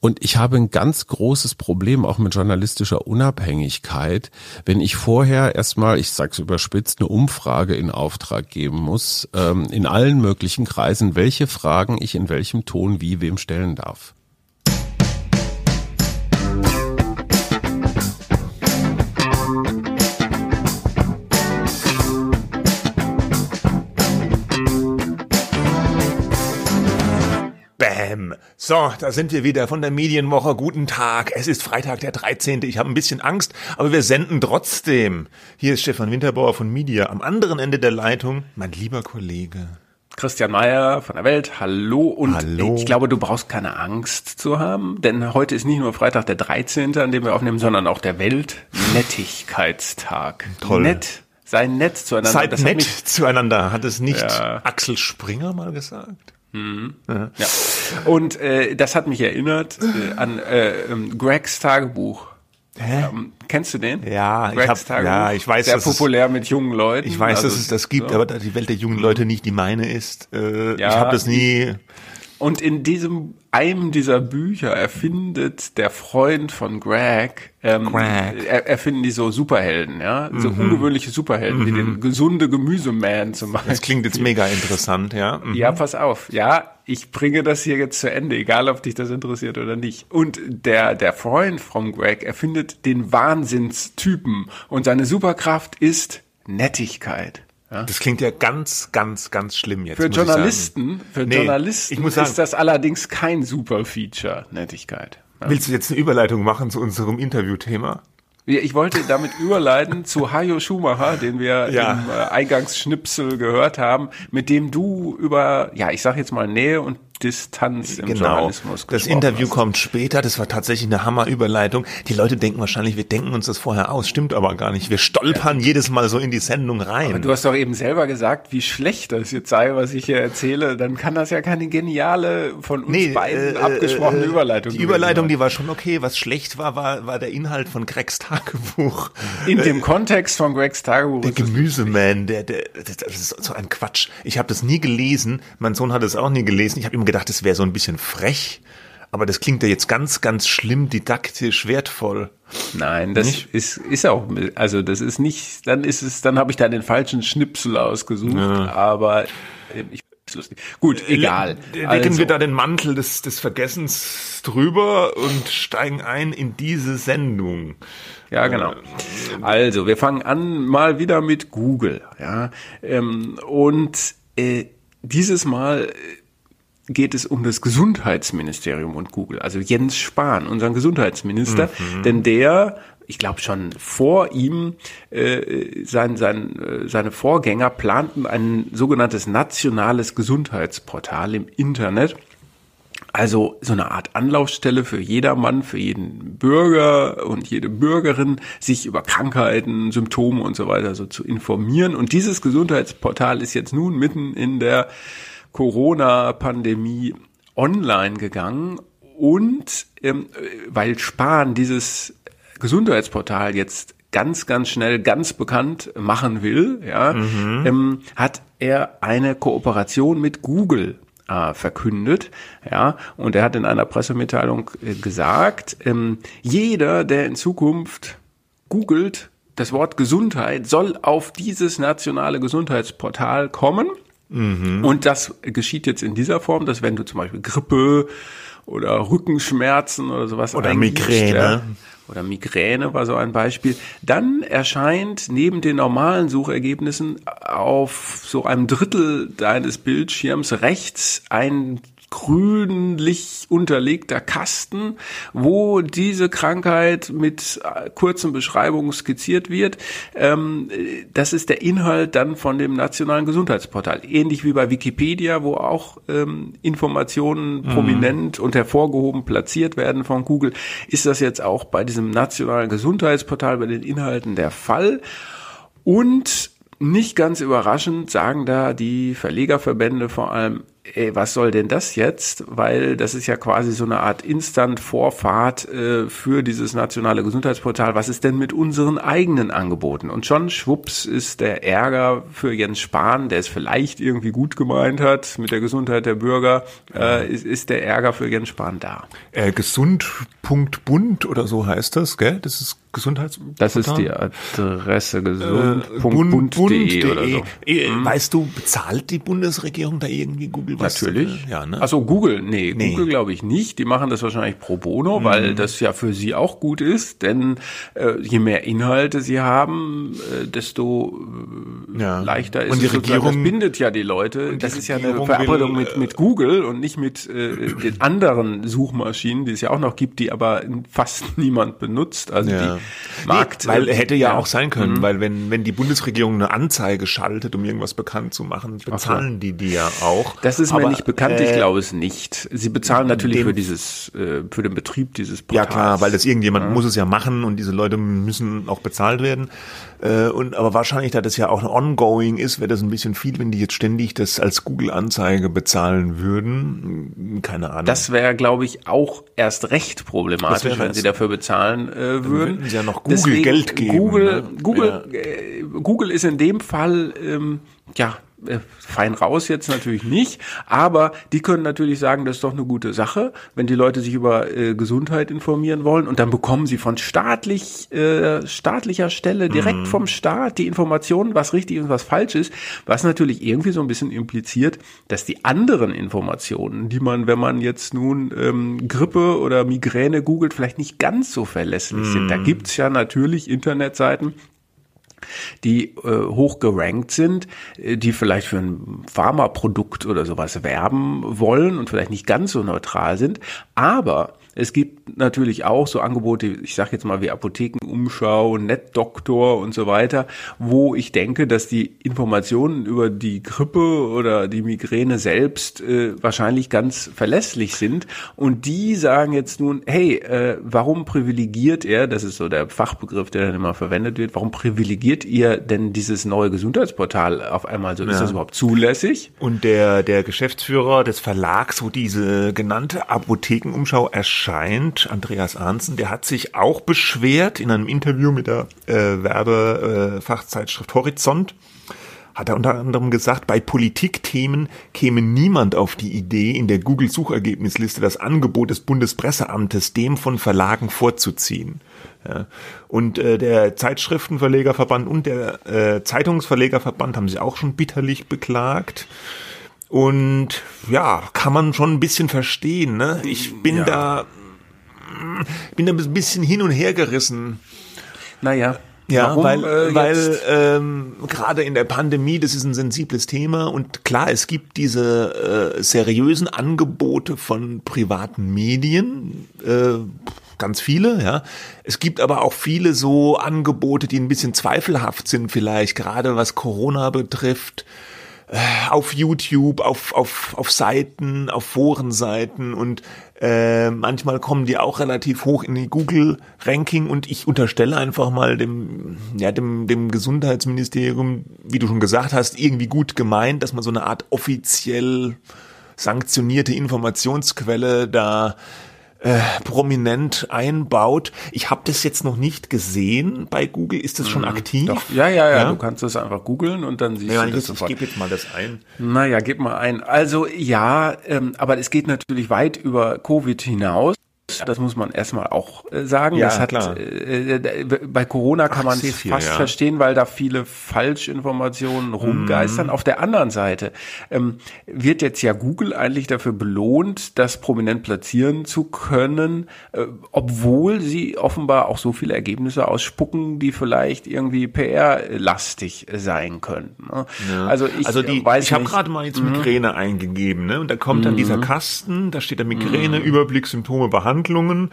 Und ich habe ein ganz großes Problem auch mit journalistischer Unabhängigkeit, wenn ich vorher erstmal, ich sag's überspitzt, eine Umfrage in Auftrag geben muss, ähm, in allen möglichen Kreisen, welche Fragen ich in welchem Ton wie wem stellen darf. Bam. So, da sind wir wieder von der Medienwoche. Guten Tag. Es ist Freitag, der 13. Ich habe ein bisschen Angst, aber wir senden trotzdem. Hier ist Stefan Winterbauer von Media. Am anderen Ende der Leitung, mein lieber Kollege. Christian Mayer von der Welt, hallo und Hallo. ich glaube, du brauchst keine Angst zu haben, denn heute ist nicht nur Freitag der 13., an dem wir aufnehmen, sondern auch der Weltnettigkeitstag. Toll. Nett, sei nett zueinander. Seid hat nett mich- zueinander. Hat es nicht Ja. Axel Springer mal gesagt? Ja. Und äh, das hat mich erinnert äh, an äh, ähm, Gregs Tagebuch. Hä? Ähm, kennst du den? Ja, ich Gregs hab- Tagebuch. ja, ich weiß, Sehr dass es- populär mit jungen Leuten. Ich weiß, Also dass es das gibt, so. aber da die Welt der jungen Leute nicht die meine ist. Äh, Ja, ich habe das nie. Und in diesem einem dieser Bücher erfindet der Freund von Greg, ähm, Greg. Er, erfinden die so Superhelden, ja, so ungewöhnliche Superhelden wie den gesunde Gemüseman zum Beispiel. Das klingt jetzt mega interessant, ja. Mhm. Ja, pass auf. Ja, ich bringe das hier jetzt zu Ende, egal ob dich das interessiert oder nicht. Und der, der Freund von Greg erfindet den Wahnsinnstypen und seine Superkraft ist Nettigkeit. Ja? Das klingt ja ganz, ganz, ganz schlimm jetzt. Für muss ich sagen. Journalisten, für Nee, Journalisten ich muss sagen- ist das allerdings kein super Feature, Nettigkeit. Ja. Willst du jetzt eine Überleitung machen zu unserem Interviewthema? Ich wollte damit überleiten zu Hajo Schumacher, den wir Ja. im äh, Eingangsschnipsel gehört haben, mit dem du über, ja, ich sag jetzt mal Nähe und Distanz im Genau. Journalismus Das gesprochen Interview hast. kommt später. Das war tatsächlich eine Hammerüberleitung. Die Leute denken wahrscheinlich, wir denken uns das vorher aus. Stimmt aber gar nicht. Wir stolpern jedes Mal so in die Sendung rein. Du hast doch eben selber gesagt, wie schlecht das jetzt sei, was ich hier erzähle. Dann kann das ja keine geniale, von uns beiden äh, abgesprochene äh, Überleitung Die Überleitung, sein. die war schon okay. Was schlecht war, war, war der Inhalt von Gregs Tagebuch. In dem Kontext von Gregs Tagebuch. Der Gemüseman, der, der, das das ist so ein Quatsch. Ich habe das nie gelesen. Mein Sohn hat es auch nie gelesen. Ich habe immer gedacht, das wäre so ein bisschen frech. Aber das klingt ja jetzt ganz, ganz schlimm, didaktisch, wertvoll. Nein, das Nicht? ist, ist auch, also das ist nicht, dann ist es, dann habe ich da den falschen Schnipsel ausgesucht, aber äh, ich. Gut, egal. Decken Also, wir da den Mantel des, des Vergessens drüber und steigen ein in diese Sendung. ja, genau. Also, wir fangen an mal wieder mit Google, ja. Ähm, und äh, dieses Mal äh, geht es um das Gesundheitsministerium und Google, also Jens Spahn, unseren Gesundheitsminister, denn der, ich glaube schon vor ihm, äh, sein, sein, äh, seine Vorgänger planten ein sogenanntes nationales Gesundheitsportal im Internet. Also so eine Art Anlaufstelle für jedermann, für jeden Bürger und jede Bürgerin, sich über Krankheiten, Symptome und so weiter so zu informieren. Und dieses Gesundheitsportal ist jetzt nun mitten in der Corona-Pandemie online gegangen. Und ähm, weil Spahn dieses Gesundheitsportal jetzt ganz, ganz schnell ganz bekannt machen will, ja, ähm, hat er eine Kooperation mit Google äh, verkündet, ja, und er hat in einer Pressemitteilung äh, gesagt, ähm, jeder, der in Zukunft googelt, das Wort Gesundheit soll auf dieses nationale Gesundheitsportal kommen. Und das geschieht jetzt in dieser Form, dass wenn du zum Beispiel Grippe oder Rückenschmerzen oder sowas Oder Migräne. Ja, oder Migräne war so ein Beispiel, dann erscheint neben den normalen Suchergebnissen auf so einem Drittel deines Bildschirms rechts ein grünlich unterlegter Kasten, wo diese Krankheit mit äh, kurzen Beschreibungen skizziert wird. Ähm, äh, das ist der Inhalt dann von dem nationalen Gesundheitsportal. Ähnlich wie bei Wikipedia, wo auch ähm, Informationen prominent und hervorgehoben platziert werden von Google, ist das jetzt auch bei diesem nationalen Gesundheitsportal bei den Inhalten der Fall. Und nicht ganz überraschend sagen da die Verlegerverbände vor allem, ey, was soll denn das jetzt? Weil das ist ja quasi so eine Art Instant-Vorfahrt äh, für dieses nationale Gesundheitsportal. Was ist denn mit unseren eigenen Angeboten? Und schon schwupps ist der Ärger für Jens Spahn, der es vielleicht irgendwie gut gemeint hat mit der Gesundheit der Bürger, äh, ist, ist der Ärger für Jens Spahn da. Äh, gesund.bund oder so heißt das, gell? Das ist Gesundheits. Das ist die Adresse gesund.bund.de Äh, oder so. Äh, Weißt du, bezahlt die Bundesregierung da irgendwie Google was? Natürlich. Äh, Ja, ne? Also Google, nee, Nee. Google glaube ich nicht. Die machen das wahrscheinlich pro bono, weil das ja für sie auch gut ist. Denn äh, je mehr Inhalte sie haben, äh, desto äh, Ja. leichter ist Und die es. sozusagen. Regierung- das bindet ja die Leute. die Das ist ja eine Verabredung mit, mit Google und nicht mit äh, den anderen Suchmaschinen, die es ja auch noch gibt, die aber fast niemand benutzt. Also Ja. die Markt. Nee, weil hätte ja, ja. auch sein können, weil wenn, wenn die Bundesregierung eine Anzeige schaltet, um irgendwas bekannt zu machen, bezahlen die die ja auch. Das ist mir Aber, nicht bekannt, ich äh, glaube es nicht. Sie bezahlen natürlich für dieses, äh, für den Betrieb dieses Ja Portals. klar, weil das irgendjemand muss es ja machen und diese Leute müssen auch bezahlt werden. Äh, und aber wahrscheinlich, da das ja auch ein ongoing ist, wäre das ein bisschen viel, wenn die jetzt ständig das als Google-Anzeige bezahlen würden. Keine Ahnung. Das wäre, glaube ich, auch erst recht problematisch, wenn sie dafür bezahlen äh, würden. würden sie ja noch Google Geld geben, Google, ne? Google, äh, Google ist in dem Fall, ähm, ja, fein raus jetzt natürlich nicht, aber die können natürlich sagen, das ist doch eine gute Sache, wenn die Leute sich über äh, Gesundheit informieren wollen und dann bekommen sie von staatlich äh, staatlicher Stelle direkt Mhm. vom Staat die Informationen, was richtig und was falsch ist, was natürlich irgendwie so ein bisschen impliziert, dass die anderen Informationen, die man, wenn man jetzt nun ähm, Grippe oder Migräne googelt, vielleicht nicht ganz so verlässlich sind. Da Mhm. gibt's ja natürlich Internetseiten, die äh, hoch gerankt sind, äh, die vielleicht für ein Pharmaprodukt oder sowas werben wollen und vielleicht nicht ganz so neutral sind. Aber es gibt natürlich auch so Angebote, ich sage jetzt mal wie Apothekenumschau, NetDoktor und so weiter, wo ich denke, dass die Informationen über die Grippe oder die Migräne selbst äh, wahrscheinlich ganz verlässlich sind. Und die sagen jetzt nun, hey, äh, warum privilegiert er, das ist so der Fachbegriff, der dann immer verwendet wird, warum privilegiert ihr denn dieses neue Gesundheitsportal auf einmal so? Ist das überhaupt zulässig? Und der, der Geschäftsführer des Verlags, wo diese genannte Apothekenumschau erscheint, Andreas Arnzen, der hat sich auch beschwert in einem Interview mit der äh, Werbefachzeitschrift Horizont. Hat er unter anderem gesagt, bei Politikthemen käme niemand auf die Idee, in der Google-Suchergebnisliste das Angebot des Bundespresseamtes dem von Verlagen vorzuziehen. Ja. Und äh, der Zeitschriftenverlegerverband und der äh, Zeitungsverlegerverband haben sie auch schon bitterlich beklagt. Und ja, kann man schon ein bisschen verstehen. Ne? Ich bin Ja. da, bin da ein bisschen hin und her gerissen. Naja. Ja, warum, weil, äh, weil ähm, gerade in der Pandemie, das ist ein sensibles Thema und klar, es gibt diese äh, seriösen Angebote von privaten Medien, äh, ganz viele, ja. Es gibt aber auch viele so Angebote, die ein bisschen zweifelhaft sind vielleicht, gerade was Corona betrifft auf YouTube, auf, auf, auf Seiten, auf Forenseiten und äh, manchmal kommen die auch relativ hoch in die Google-Ranking und ich unterstelle einfach mal dem, ja, dem, dem Gesundheitsministerium, wie du schon gesagt hast, irgendwie gut gemeint, dass man so eine Art offiziell sanktionierte Informationsquelle da äh, prominent einbaut. Ich habe das jetzt noch nicht gesehen bei Google. Ist das schon aktiv? Doch. Ja, ja, ja, Ja? Du kannst das einfach googeln und dann siehst Ja, du ich, das ich sofort. gebe jetzt mal das ein. Naja, gib mal ein. Also ja, ähm, aber es geht natürlich weit über Covid hinaus. Das muss man erstmal auch äh, sagen. Ja, das hat, klar. Äh, äh, bei Corona kann man es fast ja. verstehen, weil da viele Falschinformationen rumgeistern. Mhm. Auf der anderen Seite ähm, wird jetzt ja Google eigentlich dafür belohnt, das prominent platzieren zu können, äh, obwohl sie offenbar auch so viele Ergebnisse ausspucken, die vielleicht irgendwie PR-lastig sein könnten. Ne? Also ich also die, äh, weiß ich habe gerade mal jetzt Migräne eingegeben, ne? Und da kommt dann dieser Kasten, da steht da Migräne, Überblick, Symptome, Behandlung. Handlungen.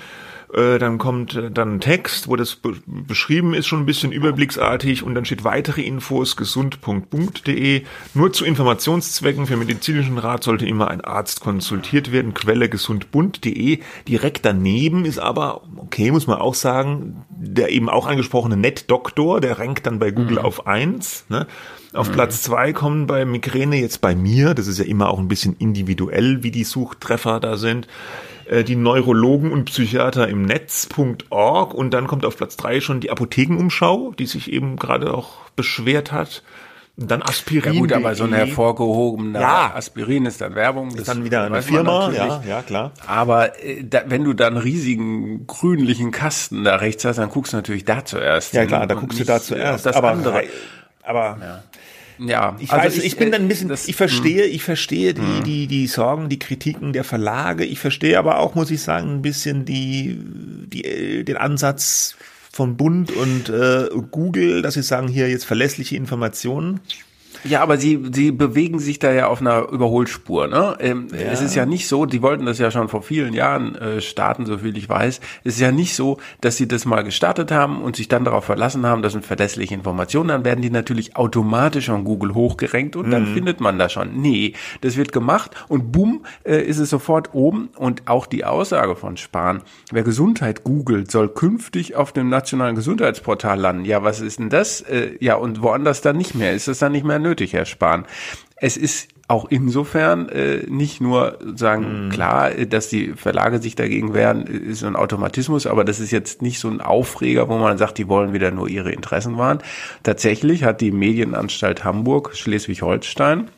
Äh, dann kommt äh, dann ein Text, wo das be beschrieben ist, schon ein bisschen überblicksartig und dann steht weitere Infos gesund.de. Nur zu Informationszwecken für medizinischen Rat sollte immer ein Arzt konsultiert werden. Quelle gesundbund.de. Direkt daneben ist aber, okay, muss man auch sagen, der eben auch angesprochene NetDoktor, der rankt dann bei Google mhm. auf eins. Ne? Auf mhm. Platz zwei kommen bei Migräne jetzt bei mir. Das ist ja immer auch ein bisschen individuell, wie die Suchtreffer da sind. Äh, die Neurologen und Psychiater im Netz.org und dann kommt auf Platz drei schon die Apothekenumschau, die sich eben gerade auch beschwert hat. Und dann Aspirin. Ja gut, aber so eine hervorgehobene ja. Aspirin ist dann Werbung. Das ist dann wieder eine Firma, ja, ja, klar. Aber äh, da, wenn du dann riesigen grünlichen Kasten da rechts hast, dann guckst du natürlich da zuerst. Ja klar, da guckst du da zuerst. Das aber, andere. Aber ja. Ja, ich, also weiß, ich, ich bin dann ein bisschen, das, ich verstehe, ich verstehe die, hm. die, die Sorgen, die Kritiken der Verlage. Ich verstehe aber auch, muss ich sagen, ein bisschen die, die, den Ansatz von Bund und äh, Google, dass sie sagen, hier jetzt verlässliche Informationen. Ja, aber sie, sie bewegen sich da ja auf einer Überholspur. Ne? Ähm, ja. Es ist ja nicht so, die wollten das ja schon vor vielen Jahren äh, starten, so viel ich weiß. Es ist ja nicht so, dass sie das mal gestartet haben und sich dann darauf verlassen haben, das sind verlässliche Informationen. Dann werden die natürlich automatisch an Google hochgerenkt und mhm. dann findet man da schon. Nee, das wird gemacht und bumm, äh, ist es sofort oben. Und auch die Aussage von Spahn, wer Gesundheit googelt, soll künftig auf dem nationalen Gesundheitsportal landen. Ja, was ist denn das? Äh, ja, und woanders dann nicht mehr. Ist das dann nicht mehr nötig? Nötig, Herr Spahn. Es ist auch insofern äh, nicht nur sagen, mm. klar, dass die Verlage sich dagegen wehren, ist so ein Automatismus, aber das ist jetzt nicht so ein Aufreger, wo man sagt, die wollen wieder nur ihre Interessen wahren. Tatsächlich hat die Medienanstalt Hamburg, Schleswig-Holstein,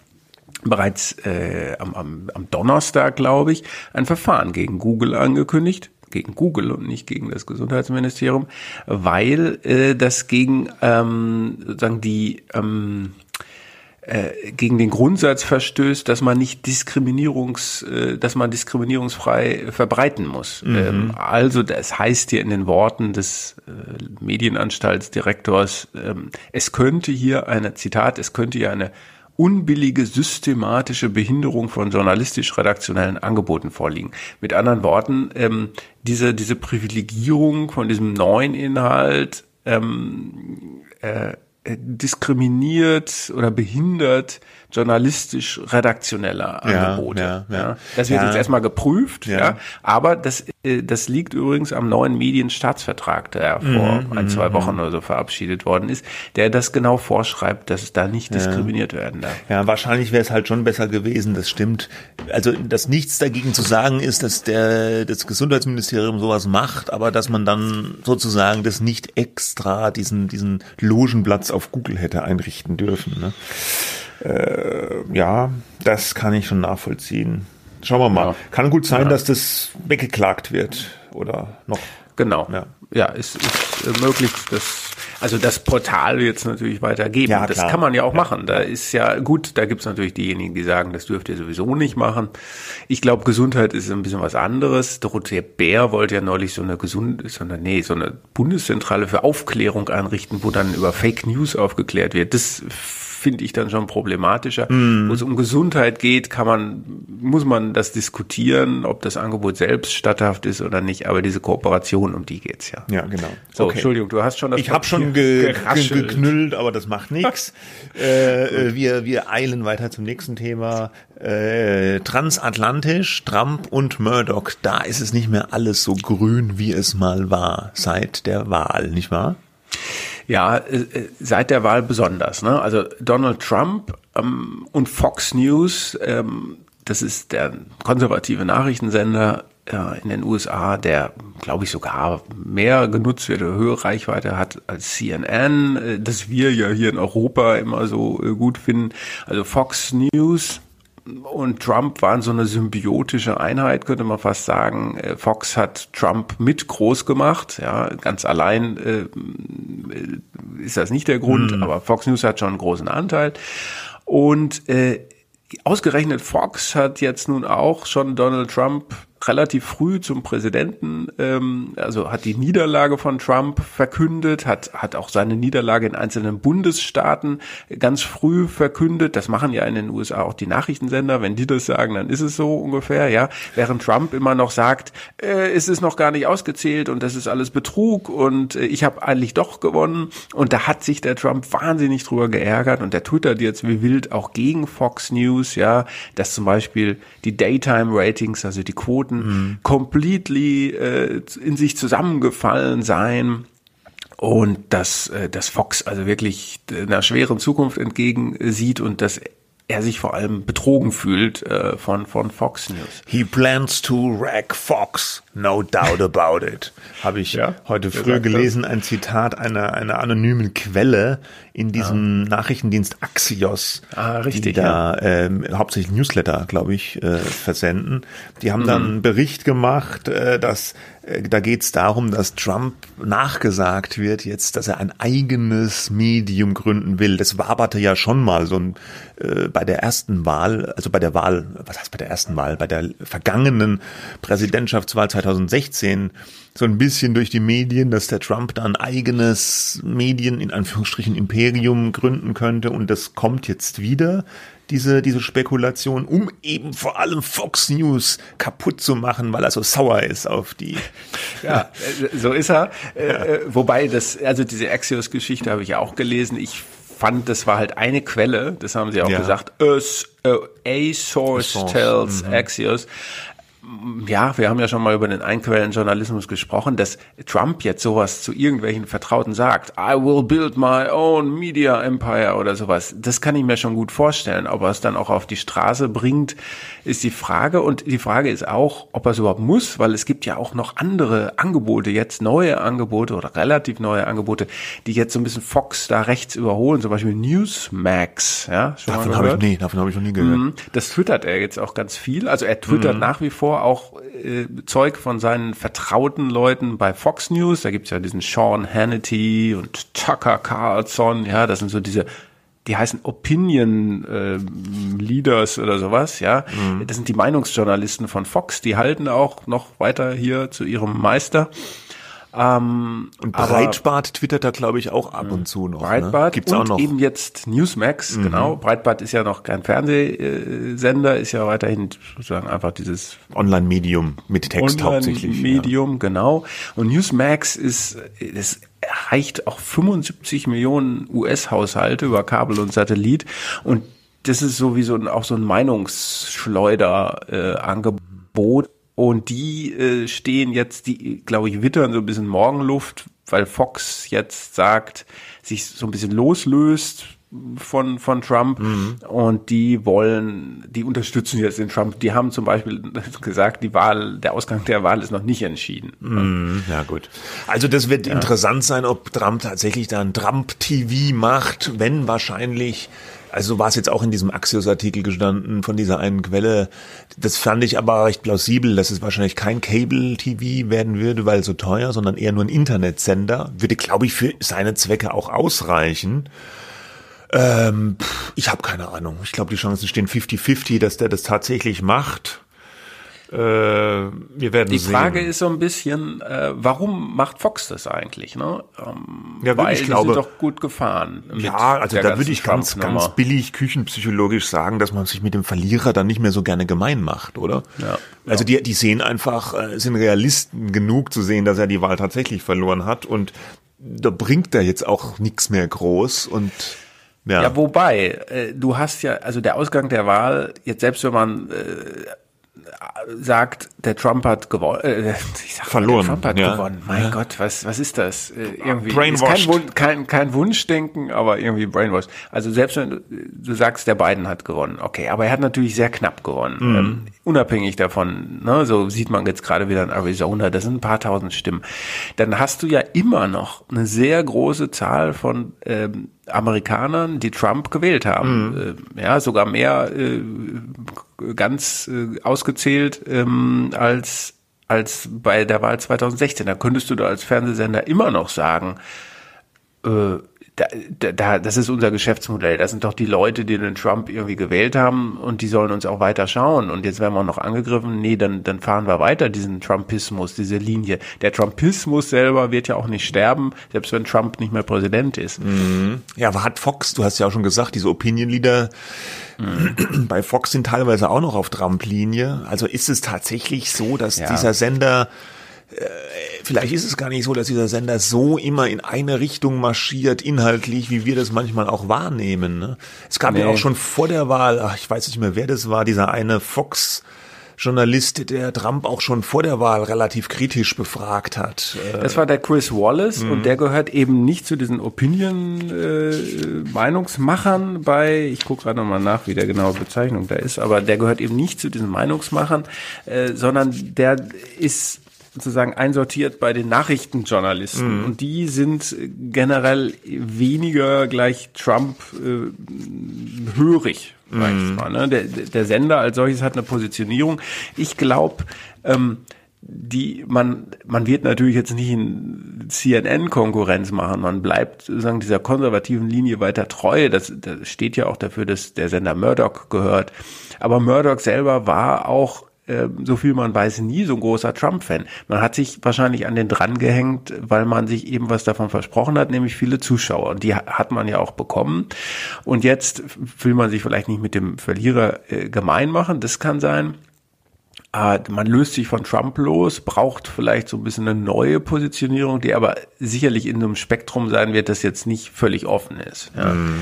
bereits äh, am, am, am Donnerstag, glaube ich, ein Verfahren gegen Google angekündigt gegen Google und nicht gegen das Gesundheitsministerium, weil äh, das gegen ähm, sozusagen die ähm, äh, gegen den Grundsatz verstößt, dass man nicht diskriminierungs, äh, dass man diskriminierungsfrei verbreiten muss. Mhm. Ähm, also das heißt hier in den Worten des äh, Medienanstaltsdirektors, ähm, es könnte hier eine Zitat, es könnte hier eine unbillige systematische Behinderung von journalistisch-redaktionellen Angeboten vorliegen. Mit anderen Worten, ähm, diese, diese Privilegierung von diesem neuen Inhalt ähm, äh, diskriminiert oder behindert journalistisch redaktioneller Angebote. Ja, ja, ja. Das wird jetzt erstmal geprüft, ja. aber das, äh, das liegt übrigens am neuen Medienstaatsvertrag, der vor mhm, ein, zwei mhm, Wochen mhm. oder so verabschiedet worden ist, der das genau vorschreibt, dass es da nicht diskriminiert werden darf. Ja, wahrscheinlich wäre es halt schon besser gewesen, das stimmt. Also, dass nichts dagegen zu sagen ist, dass der, das Gesundheitsministerium sowas macht, aber dass man dann sozusagen das nicht extra diesen, diesen Logenplatz auf Google hätte einrichten dürfen. Ne? Äh, ja, das kann ich schon nachvollziehen. Schauen wir mal. Ja. Kann gut sein, ja. dass das weggeklagt wird oder noch. Genau. Ja, ja es ist möglich, dass also das Portal jetzt natürlich weitergeben. Ja, das kann man ja auch ja. machen. Da ist ja gut, da gibt's natürlich diejenigen, die sagen, das dürft ihr sowieso nicht machen. Ich glaube, Gesundheit ist ein bisschen was anderes. Dorothea Bär wollte ja neulich so eine gesund, so eine, nee, so eine Bundeszentrale für Aufklärung einrichten, wo dann über Fake News aufgeklärt wird. Das finde ich dann schon problematischer. Mm. Wo es um Gesundheit geht, kann man, muss man das diskutieren, ob das Angebot selbst statthaft ist oder nicht. Aber diese Kooperation, um die geht's ja. Ja, genau. So, okay. Entschuldigung, du hast schon das. Ich habe schon ge ge geknüllt, aber das macht nichts. äh, äh, wir, wir eilen weiter zum nächsten Thema. Äh, transatlantisch, Trump und Murdoch. Da ist es nicht mehr alles so grün, wie es mal war seit der Wahl, nicht wahr? Ja, äh, äh, seit der Wahl besonders. Ne? Also Donald Trump ähm, und Fox News, ähm, das ist der konservative Nachrichtensender äh, in den USA, der, glaube ich, sogar mehr genutzt wird höhere Reichweite hat als CNN, äh, das wir ja hier in Europa immer so äh, gut finden. Also Fox News und Trump waren so eine symbiotische Einheit, könnte man fast sagen. Äh, Fox hat Trump mit groß gemacht, ja, ganz allein äh, ist das nicht der Grund, mhm. aber Fox News hat schon einen großen Anteil. Und äh, ausgerechnet Fox hat jetzt nun auch schon Donald Trump relativ früh zum Präsidenten, ähm, also hat die Niederlage von Trump verkündet, hat, hat auch seine Niederlage in einzelnen Bundesstaaten ganz früh verkündet. Das machen ja in den USA auch die Nachrichtensender. Wenn die das sagen, dann ist es so ungefähr, ja. Während Trump immer noch sagt, äh, es ist noch gar nicht ausgezählt und das ist alles Betrug und äh, ich habe eigentlich doch gewonnen. Und da hat sich der Trump wahnsinnig drüber geärgert und der twittert jetzt wie wild auch gegen Fox News, ja, dass zum Beispiel die Daytime Ratings, also die Quoten Quoten mhm. completely äh, in sich zusammengefallen sein und dass, äh, dass Fox also wirklich einer schweren Zukunft entgegensieht und dass er sich vor allem betrogen fühlt äh, von, von Fox News. He plans to wreck Fox, no doubt about it. Habe ich ja, heute früh gelesen, ein Zitat einer, einer anonymen Quelle in diesem ah. Nachrichtendienst Axios, ah, richtig, die da ja. ähm, hauptsächlich Newsletter, glaube ich, äh, versenden. Die haben mhm. dann einen Bericht gemacht, äh, dass äh, da geht es darum, dass Trump nachgesagt wird jetzt, dass er ein eigenes Medium gründen will. Das waberte ja schon mal so ein, äh, bei der ersten Wahl, also bei der Wahl, was heißt bei der ersten Wahl, bei der vergangenen Präsidentschaftswahl 2016 so ein bisschen durch die Medien, dass der Trump da ein eigenes Medien in Anführungsstrichen Imperium gründen könnte und das kommt jetzt wieder diese, diese Spekulation, um eben vor allem Fox News kaputt zu machen, weil er so sauer ist auf die. Ja, so ist er. Ja. Äh, wobei das, also diese Axios-Geschichte habe ich auch gelesen. Ich fand, das war halt eine Quelle, das haben sie auch ja. gesagt, a, a source, source tells mhm. Axios ja, wir haben ja schon mal über den Einquellenjournalismus gesprochen, dass Trump jetzt sowas zu irgendwelchen Vertrauten sagt. I will build my own media empire oder sowas. Das kann ich mir schon gut vorstellen. Ob er es dann auch auf die Straße bringt, ist die Frage. Und die Frage ist auch, ob er es überhaupt muss, weil es gibt ja auch noch andere Angebote, jetzt neue Angebote oder relativ neue Angebote, die jetzt so ein bisschen Fox da rechts überholen. Zum Beispiel Newsmax. Ja, davon habe ich, nee, davon hab ich noch nie gehört. Mhm. Das twittert er jetzt auch ganz viel. Also er twittert mhm. nach wie vor auch äh, Zeug von seinen vertrauten Leuten bei Fox News. Da gibt's ja diesen Sean Hannity und Tucker Carlson. Ja, das sind so diese die heißen Opinion äh, Leaders oder sowas, ja. Mhm. Das sind die Meinungsjournalisten von Fox, die halten auch noch weiter hier zu ihrem Meister. Ähm, und Breitbart twittert da, glaube ich, auch ab und zu noch. Ne? Breitbart ne? gibt's und auch noch. eben jetzt Newsmax, mhm. genau. Breitbart ist ja noch kein Fernsehsender, ist ja weiterhin sozusagen einfach dieses Online-Medium mit Text Online hauptsächlich. Medium, ja. genau. Und Newsmax ist, das erreicht auch 75 Millionen US-Haushalte über Kabel und Satellit und das ist sowieso auch so ein Meinungsschleuder-Angebot. Äh, und die äh, stehen jetzt, die, glaube ich, wittern so ein bisschen Morgenluft, weil Fox jetzt sagt, sich so ein bisschen loslöst von, von Trump mhm. und die wollen, die unterstützen jetzt den Trump. Die haben zum Beispiel gesagt, die Wahl, der Ausgang der Wahl ist noch nicht entschieden. Mhm, ja gut. Also das wird ja. interessant sein, ob Trump tatsächlich da ein Trump-TV macht, wenn wahrscheinlich also war es jetzt auch in diesem Axios-Artikel gestanden von dieser einen Quelle. Das fand ich aber recht plausibel, dass es wahrscheinlich kein Cable-TV werden würde, weil so teuer, sondern eher nur ein Internetsender. Würde, glaube ich, für seine Zwecke auch ausreichen. Ähm, ich habe keine Ahnung. Ich glaube, die Chancen stehen 50-50, dass der das tatsächlich macht. Äh, wir werden Die sehen. Frage ist so ein bisschen, äh, warum macht Fox das eigentlich? Ne? Ähm, ja, weil ich glaube, sind doch gut gefahren. Ja, also da würde ich ganz, ganz billig küchenpsychologisch sagen, dass man sich mit dem Verlierer dann nicht mehr so gerne gemein macht, oder? Ja. Also die, die sehen einfach, äh, sind Realisten genug zu sehen, dass er die Wahl tatsächlich verloren hat und da bringt er jetzt auch nichts mehr groß und ja. ja, wobei, äh, du hast ja, also der Ausgang der Wahl, jetzt selbst wenn man äh, sagt, der Trump hat gewonnen, äh, ich sag verloren. Der Trump hat ja. gewonnen. Mein ja. Gott, was was ist das? Äh, irgendwie Brainwashed. Ist kein, kein, kein Wunschdenken, aber irgendwie Brainwash. Also selbst wenn du, du, sagst, der Biden hat gewonnen, okay, aber er hat natürlich sehr knapp gewonnen. Mhm. Ähm, unabhängig davon, ne, so sieht man jetzt gerade wieder in Arizona, das sind ein paar tausend Stimmen. Dann hast du ja immer noch eine sehr große Zahl von ähm, Amerikanern, die Trump gewählt haben. Mhm. Äh, ja, sogar mehr äh, ganz äh, ausgezählt ähm, als als bei der Wahl 2016. Da könntest du da als Fernsehsender immer noch sagen, äh, da, da, das ist unser Geschäftsmodell. Das sind doch die Leute, die den Trump irgendwie gewählt haben und die sollen uns auch weiter schauen. Und jetzt werden wir noch angegriffen. Nee, dann, dann fahren wir weiter diesen Trumpismus, diese Linie. Der Trumpismus selber wird ja auch nicht sterben, selbst wenn Trump nicht mehr Präsident ist. Mhm. Ja, aber hat Fox, du hast ja auch schon gesagt, diese Opinion-Leader mhm. bei Fox sind teilweise auch noch auf Trump-Linie. Also ist es tatsächlich so, dass ja. dieser Sender vielleicht ist es gar nicht so, dass dieser Sender so immer in eine Richtung marschiert, inhaltlich, wie wir das manchmal auch wahrnehmen. Ne? Es gab nee. ja auch schon vor der Wahl, ach, ich weiß nicht mehr, wer das war, dieser eine Fox. Journalist, der Trump auch schon vor der Wahl relativ kritisch befragt hat. Äh, das war der Chris Wallace mhm. und der gehört eben nicht zu diesen Opinion-Meinungsmachern äh, bei, ich gucke gerade nochmal nach, wie der genaue Bezeichnung da ist, aber der gehört eben nicht zu diesen Meinungsmachern, äh, sondern der ist sozusagen einsortiert bei den Nachrichtenjournalisten. Mhm. Und die sind generell weniger gleich Trump äh, hörig, sag ich mhm. mal. Ne? Der, der Sender als solches hat eine Positionierung. Ich glaube, ähm, die man man wird natürlich jetzt nicht in CNN Konkurrenz machen man bleibt sozusagen dieser konservativen Linie weiter treu das, das steht ja auch dafür dass der Sender Murdoch gehört aber Murdoch selber war auch ähm, so viel man weiß, nie so ein großer Trump-Fan. Man hat sich wahrscheinlich an den dran gehängt, weil man sich eben was davon versprochen hat, nämlich viele Zuschauer. Und die hat man ja auch bekommen. Und jetzt will man sich vielleicht nicht mit dem Verlierer äh, gemein machen, das kann sein. Äh, man löst sich von Trump los, braucht vielleicht so ein bisschen eine neue Positionierung, die aber sicherlich in einem Spektrum sein wird, das jetzt nicht völlig offen ist. Ja. Mhm.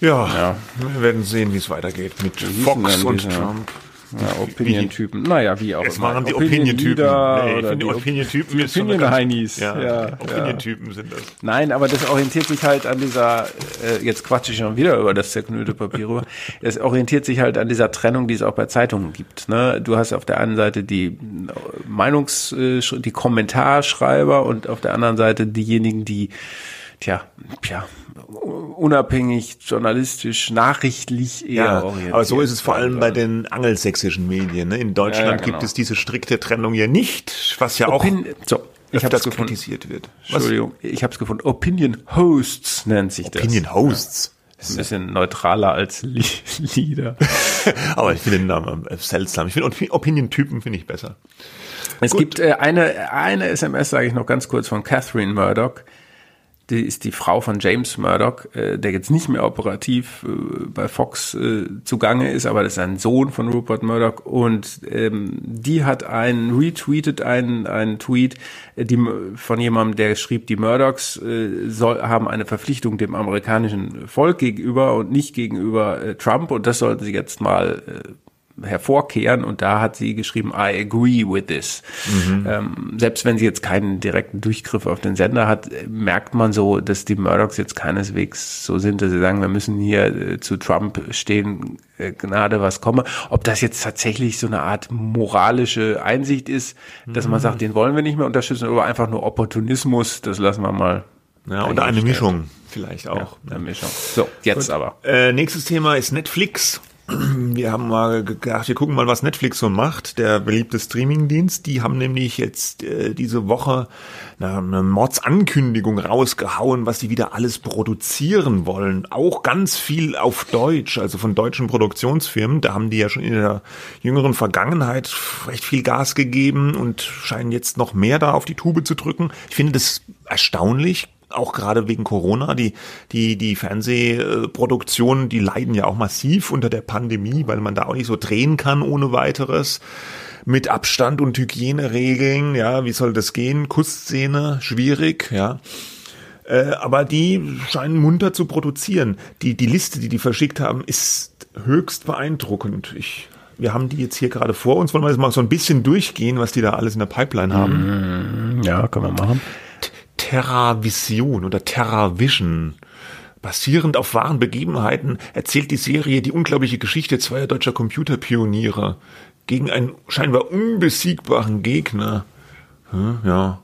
Ja, ja, wir werden sehen, wie es weitergeht mit Fox und Trump. Ja, Opinion-Typen. Naja, wie auch immer. Es waren die Opinion-Typen. Nee, oder die Opinion-Typen. Opinion-Heinis. Ja, ja, Opinion-Typen sind das. Nein, aber das orientiert sich halt an dieser, äh, jetzt quatsche ich schon wieder über das zerknüllte Papier rüber, es orientiert sich halt an dieser Trennung, die es auch bei Zeitungen gibt. Ne? Du hast auf der einen Seite die Meinungs-, äh, die Kommentarschreiber und auf der anderen Seite diejenigen, die tja, tja, unabhängig, journalistisch, nachrichtlich eher ja, orientiert. Aber so ist es vor allem bei den angelsächsischen Medien. Ne? In Deutschland ja, ja, genau. gibt es diese strikte Trennung ja nicht, was ja Opin auch so, ich öfters kritisiert wird. Was? Entschuldigung, ich habe es gefunden. Opinion Hosts nennt sich das. Opinion Hosts. Ist ein bisschen neutraler als Lieder. Aber ich finde den Namen äh, seltsam. Ich finde Opinion-Typen finde ich besser. Es Gut. gibt äh, eine, eine SMS, sage ich noch ganz kurz, von Catherine Murdoch die ist die Frau von James Murdoch, äh, der jetzt nicht mehr operativ äh, bei Fox äh, zugange ist, aber das ist ein Sohn von Rupert Murdoch. Und ähm, die hat einen retweetet einen einen Tweet, äh, die von jemandem, der schrieb, die Murdochs äh, soll, haben eine Verpflichtung dem amerikanischen Volk gegenüber und nicht gegenüber äh, Trump. Und das sollten sie jetzt mal äh, hervorkehren und da hat sie geschrieben, I agree with this. Mhm. Ähm, selbst wenn sie jetzt keinen direkten Durchgriff auf den Sender hat, merkt man so, dass die Murdochs jetzt keineswegs so sind, dass sie sagen, wir müssen hier äh, zu Trump stehen, äh, Gnade, was komme. Ob das jetzt tatsächlich so eine Art moralische Einsicht ist, dass mhm. man sagt, den wollen wir nicht mehr unterstützen, oder einfach nur Opportunismus, das lassen wir mal ja, oder eine Mischung vielleicht auch. Ja, eine Mischung. So, jetzt Gut. aber. Äh, nächstes Thema ist Netflix wir haben mal gedacht, wir gucken mal, was Netflix so macht, der beliebte Streamingdienst. Die haben nämlich jetzt äh, diese Woche eine, Mordsankündigung rausgehauen, was sie wieder alles produzieren wollen. Auch ganz viel auf Deutsch, also von deutschen Produktionsfirmen. Da haben die ja schon in der jüngeren Vergangenheit recht viel Gas gegeben und scheinen jetzt noch mehr da auf die Tube zu drücken. Ich finde das erstaunlich auch gerade wegen Corona, die, die, die Fernsehproduktionen, die leiden ja auch massiv unter der Pandemie, weil man da auch nicht so drehen kann ohne weiteres. Mit Abstand und Hygieneregeln, ja, wie soll das gehen? Kussszene, schwierig, ja. Äh, aber die scheinen munter zu produzieren. Die, die Liste, die die verschickt haben, ist höchst beeindruckend. Ich wir haben die jetzt hier gerade vor uns. Wollen wir jetzt mal so ein bisschen durchgehen, was die da alles in der Pipeline haben? Ja, können wir machen. TerraVision oder TerraVision. Basierend auf wahren Begebenheiten erzählt die Serie die unglaubliche Geschichte zweier deutscher Computerpioniere gegen einen scheinbar unbesiegbaren Gegner. Hm, ja.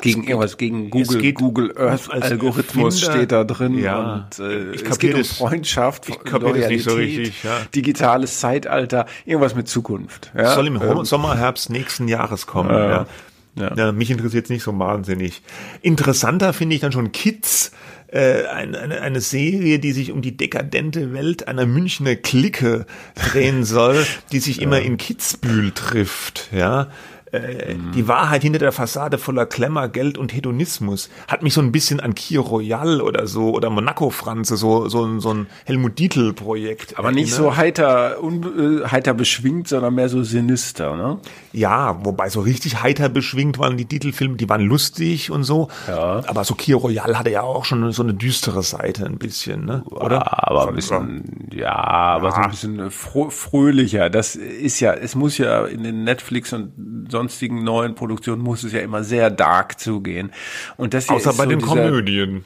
Gegen irgendwas, gegen Google, geht Google Earth Algorithmus Erfinder, steht da drin. Ja, und äh, es geht um Freundschaft, ich Loyalität, nicht so richtig, ja. digitales Zeitalter, irgendwas mit Zukunft. Ja? Soll im ähm, Sommer, Herbst nächsten Jahres kommen. Äh, ja. Ja. ja mich interessiert es nicht so wahnsinnig. Interessanter finde ich dann schon Kids, äh, eine, eine, eine Serie, die sich um die dekadente Welt einer Münchner Clique drehen soll, die sich immer in Kitzbühel trifft, ja äh, die Wahrheit hinter der Fassade voller Klemmer, Geld und Hedonismus hat mich so ein bisschen an Kier Royal oder so oder Monaco Franze, so, so, so ein Helmut Dietl Projekt. Aber nicht so heiter, un, äh, heiter beschwingt, sondern mehr so sinister, ne? Ja, wobei so richtig heiter beschwingt waren die Titelfilme, die waren lustig und so. Ja. Aber so Kier Royal hatte ja auch schon so eine düstere Seite ein bisschen, ne? Oder? Ja, aber ein bisschen, ja, aber ja. so ein bisschen fröhlicher. Das ist ja, es muss ja in den Netflix und sonst sonstigen neuen Produktionen muss es ja immer sehr dark zugehen. Und das Außer bei so den dieser, Komödien.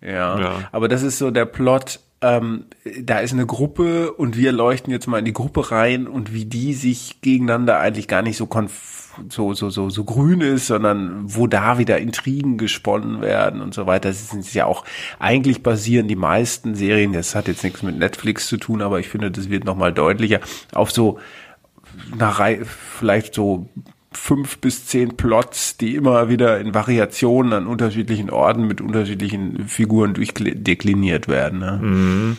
Ja, ja, aber das ist so der Plot, ähm, da ist eine Gruppe und wir leuchten jetzt mal in die Gruppe rein und wie die sich gegeneinander eigentlich gar nicht so so, so, so, so grün ist, sondern wo da wieder Intrigen gesponnen werden und so weiter. Das ist ja auch, eigentlich basieren die meisten Serien, das hat jetzt nichts mit Netflix zu tun, aber ich finde, das wird nochmal deutlicher, auf so, nach, vielleicht so fünf bis zehn Plots, die immer wieder in Variationen an unterschiedlichen Orten mit unterschiedlichen Figuren durchdekliniert werden. Ne? Mhm.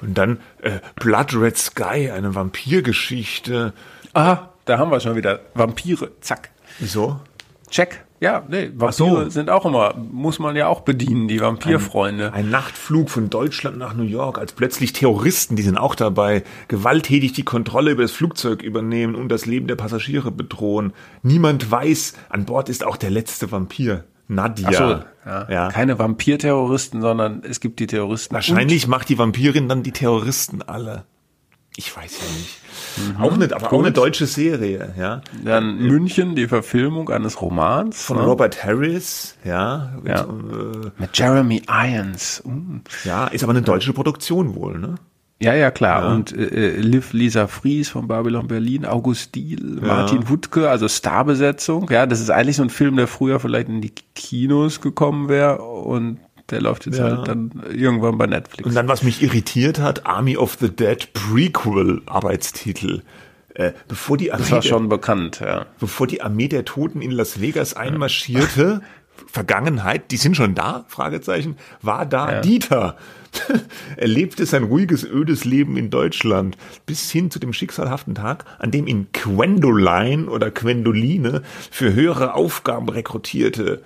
Und dann äh, Blood Red Sky, eine Vampirgeschichte. Ah, da haben wir schon wieder Vampire. Zack. Wieso? Check. Ja, nee, Vampire so. sind auch immer, muss man ja auch bedienen, die Vampirfreunde. Ein, ein, Nachtflug von Deutschland nach New York, als plötzlich Terroristen, die sind auch dabei, gewalttätig die Kontrolle über das Flugzeug übernehmen und das Leben der Passagiere bedrohen. Niemand weiß, an Bord ist auch der letzte Vampir. Nadja. So, ja. ja. Keine Vampirterroristen, sondern es gibt die Terroristen. Wahrscheinlich macht die Vampirin dann die Terroristen alle. Ich weiß ja nicht. Mhm. Auch nicht, aber Gut. auch eine deutsche Serie, ja. Dann München, die Verfilmung eines Romans. Von ne? Robert Harris, ja. Mit, ja. Äh, mit Jeremy Irons. Uh. Ja, ist aber eine deutsche Produktion wohl, ne? Ja, ja, klar. Ja. Und äh, äh Liv Lisa Fries von Babylon Berlin, August Diel, ja. Martin Wuttke, also Starbesetzung. Ja, das ist eigentlich so ein Film, der früher vielleicht in die Kinos gekommen wäre und der läuft jetzt ja. halt dann irgendwann bei Netflix. Und dann, was mich irritiert hat, Army of the Dead Prequel Arbeitstitel. Äh, bevor die Armee das war schon der, bekannt, ja. Bevor die Armee der Toten in Las Vegas einmarschierte, Vergangenheit, die sind schon da, Fragezeichen, war da ja. Dieter. er lebte sein ruhiges, ödes Leben in Deutschland bis hin zu dem schicksalhaften Tag, an dem ihn Gwendoline oder Gwendoline für höhere Aufgaben rekrutierte.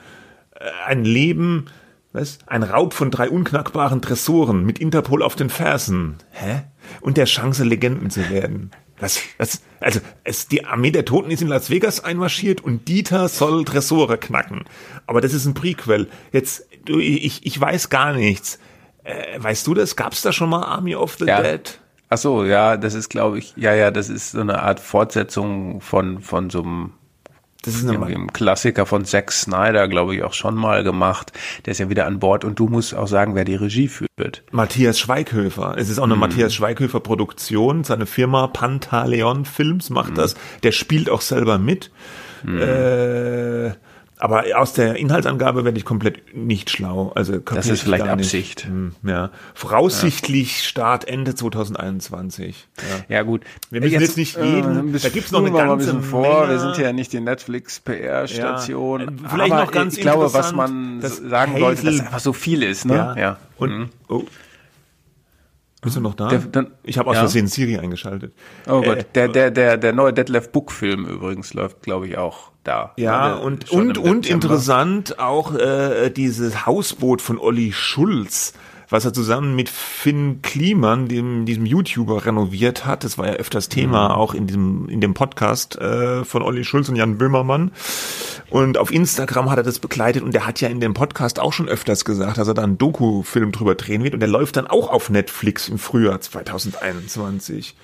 Äh, ein Leben, was? Ein Raub von drei unknackbaren Tresoren mit Interpol auf den Fersen. Hä? Und der Chance, Legenden zu werden. Was, was, also, es, die Armee der Toten ist in Las Vegas einmarschiert und Dieter soll Tresore knacken. Aber das ist ein Prequel. Jetzt, du, ich, ich weiß gar nichts. Äh, weißt du das? Gab's da schon mal Army of the ja. Dead? Ach so, ja, das ist, glaube ich, ja, ja, das ist so eine Art Fortsetzung von, von so einem das ist eine im Klassiker von Zack Snyder, glaube ich, auch schon mal gemacht. Der ist ja wieder an Bord und du musst auch sagen, wer die Regie führt. Matthias Schweighöfer. Es ist auch eine hm. Matthias Schweighöfer Produktion. Seine Firma Pantaleon Films macht hm. das. Der spielt auch selber mit. Hm. Äh, aber aus der Inhaltsangabe werde ich komplett nicht schlau. Also das ist vielleicht Absicht. Hm, ja. Voraussichtlich ja. Start Ende 2021. Ja, ja gut. Wir müssen jetzt, jetzt nicht jeden. Äh, da gibt's noch eine ganze ein vor. Menge. Wir sind ja nicht die Netflix PR-Station. Ja. Äh, vielleicht aber noch ganz Ich glaube, was man sagen sollte, dass einfach so viel ist. Ne? Ja. ja. Und mhm. oh. Bist du noch da? Der, dann, ich habe aus ja. Versehen Siri eingeschaltet. Oh Gott, äh, der, der, der, der neue Detlef Book Film übrigens läuft, glaube ich, auch da. Ja, und, und, und interessant auch äh, dieses Hausboot von Olli Schulz, was er zusammen mit Finn Kliman, dem, diesem YouTuber, renoviert hat. Das war ja öfters Thema mhm. auch in diesem, in dem Podcast äh, von Olli Schulz und Jan Böhmermann. Und auf Instagram hat er das begleitet und der hat ja in dem Podcast auch schon öfters gesagt, dass er da einen Doku-Film drüber drehen wird und der läuft dann auch auf Netflix im Frühjahr 2021.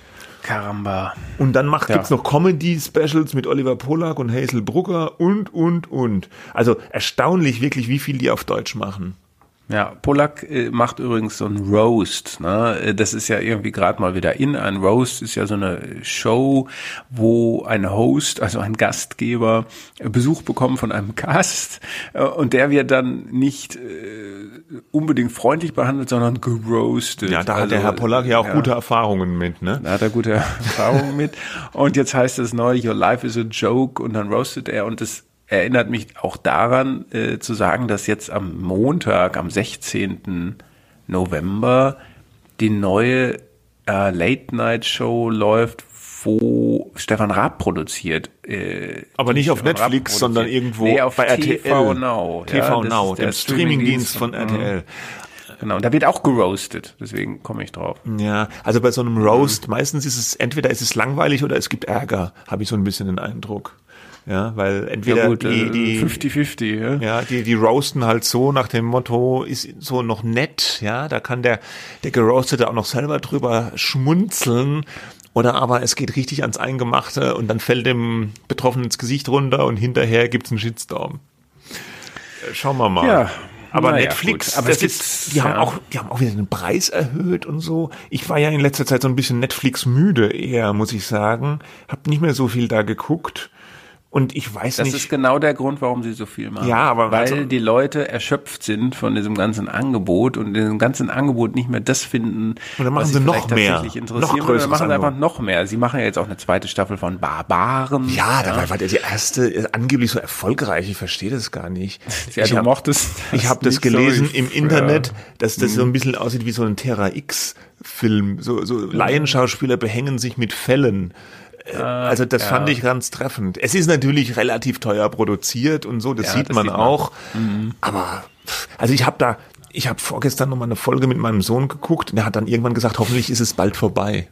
Karamba. Und dann macht, ja. gibt's noch Comedy-Specials mit Oliver Polak und Hazel Brugger und, und, und. Also erstaunlich wirklich, wie viel die auf Deutsch machen. Ja, Polak äh, macht übrigens so ein Roast. Ne? Äh, das ist ja irgendwie gerade mal wieder in. Ein Roast ist ja so eine Show, wo ein Host, also ein Gastgeber, Besuch bekommt von einem Gast äh, und der wird dann nicht unbedingt freundlich behandelt, sondern geroastet. Ja, da hat also, der Herr Polak ja auch ja, gute Erfahrungen mit, ne? Da hat er gute Erfahrungen mit. Und jetzt heißt es neu, Your Life is a Joke und dann roastet er und das erinnert mich auch daran äh, zu sagen, dass jetzt am Montag, am 16. November, die neue äh, Late-Night-Show läuft, wo Stefan Raab produziert. Äh, Aber nicht auf Netflix, sondern irgendwo nee, auf bei TV RTL. Now. TV ja, Now, dem Streamingdienst von RTL. Genau, und da wird auch geroastet, deswegen komme ich drauf. Ja, also bei so einem Roast, meistens ist es, entweder ist es langweilig oder es gibt Ärger, habe ich so ein bisschen den Eindruck. Ja, weil entweder ja gut, die, äh, die 50-50, ja. ja, die, die roasten halt so nach dem Motto, ist so noch nett, ja, da kann der, der Geroastete auch noch selber drüber schmunzeln. Oder aber es geht richtig ans Eingemachte und dann fällt dem Betroffenen ins Gesicht runter und hinterher gibt's einen Shitstorm. Äh, schauen wir mal. Ja, aber naja, Netflix, aber das ist, die ja. haben auch, die haben auch wieder den Preis erhöht und so. Ich war ja in letzter Zeit so ein bisschen Netflix müde eher, muss ich sagen. Hab nicht mehr so viel da geguckt. Und ich weiß das nicht. Das ist genau der Grund, warum sie so viel machen. Ja, aber weil also, die Leute erschöpft sind von diesem ganzen Angebot und in diesem ganzen Angebot nicht mehr das finden, und dann machen was sie noch mehr, noch größer. Dann machen sie einfach noch mehr. Sie machen ja jetzt auch eine zweite Staffel von Barbaren. Ja, ja. da war die erste angeblich so erfolgreich. Ich verstehe das gar nicht. Ja, ich habe ich habe das gelesen so, im Internet, dass das so ein bisschen aussieht wie so ein Terra X Film. So, so Laienschauspieler behängen sich mit Fällen. Also das ja. fand ich ganz treffend. Es ist natürlich relativ teuer produziert und so, das ja, sieht das man sieht auch. Mhm. Aber also ich habe da, ich habe vorgestern noch mal eine Folge mit meinem Sohn geguckt und er hat dann irgendwann gesagt, hoffentlich ist es bald vorbei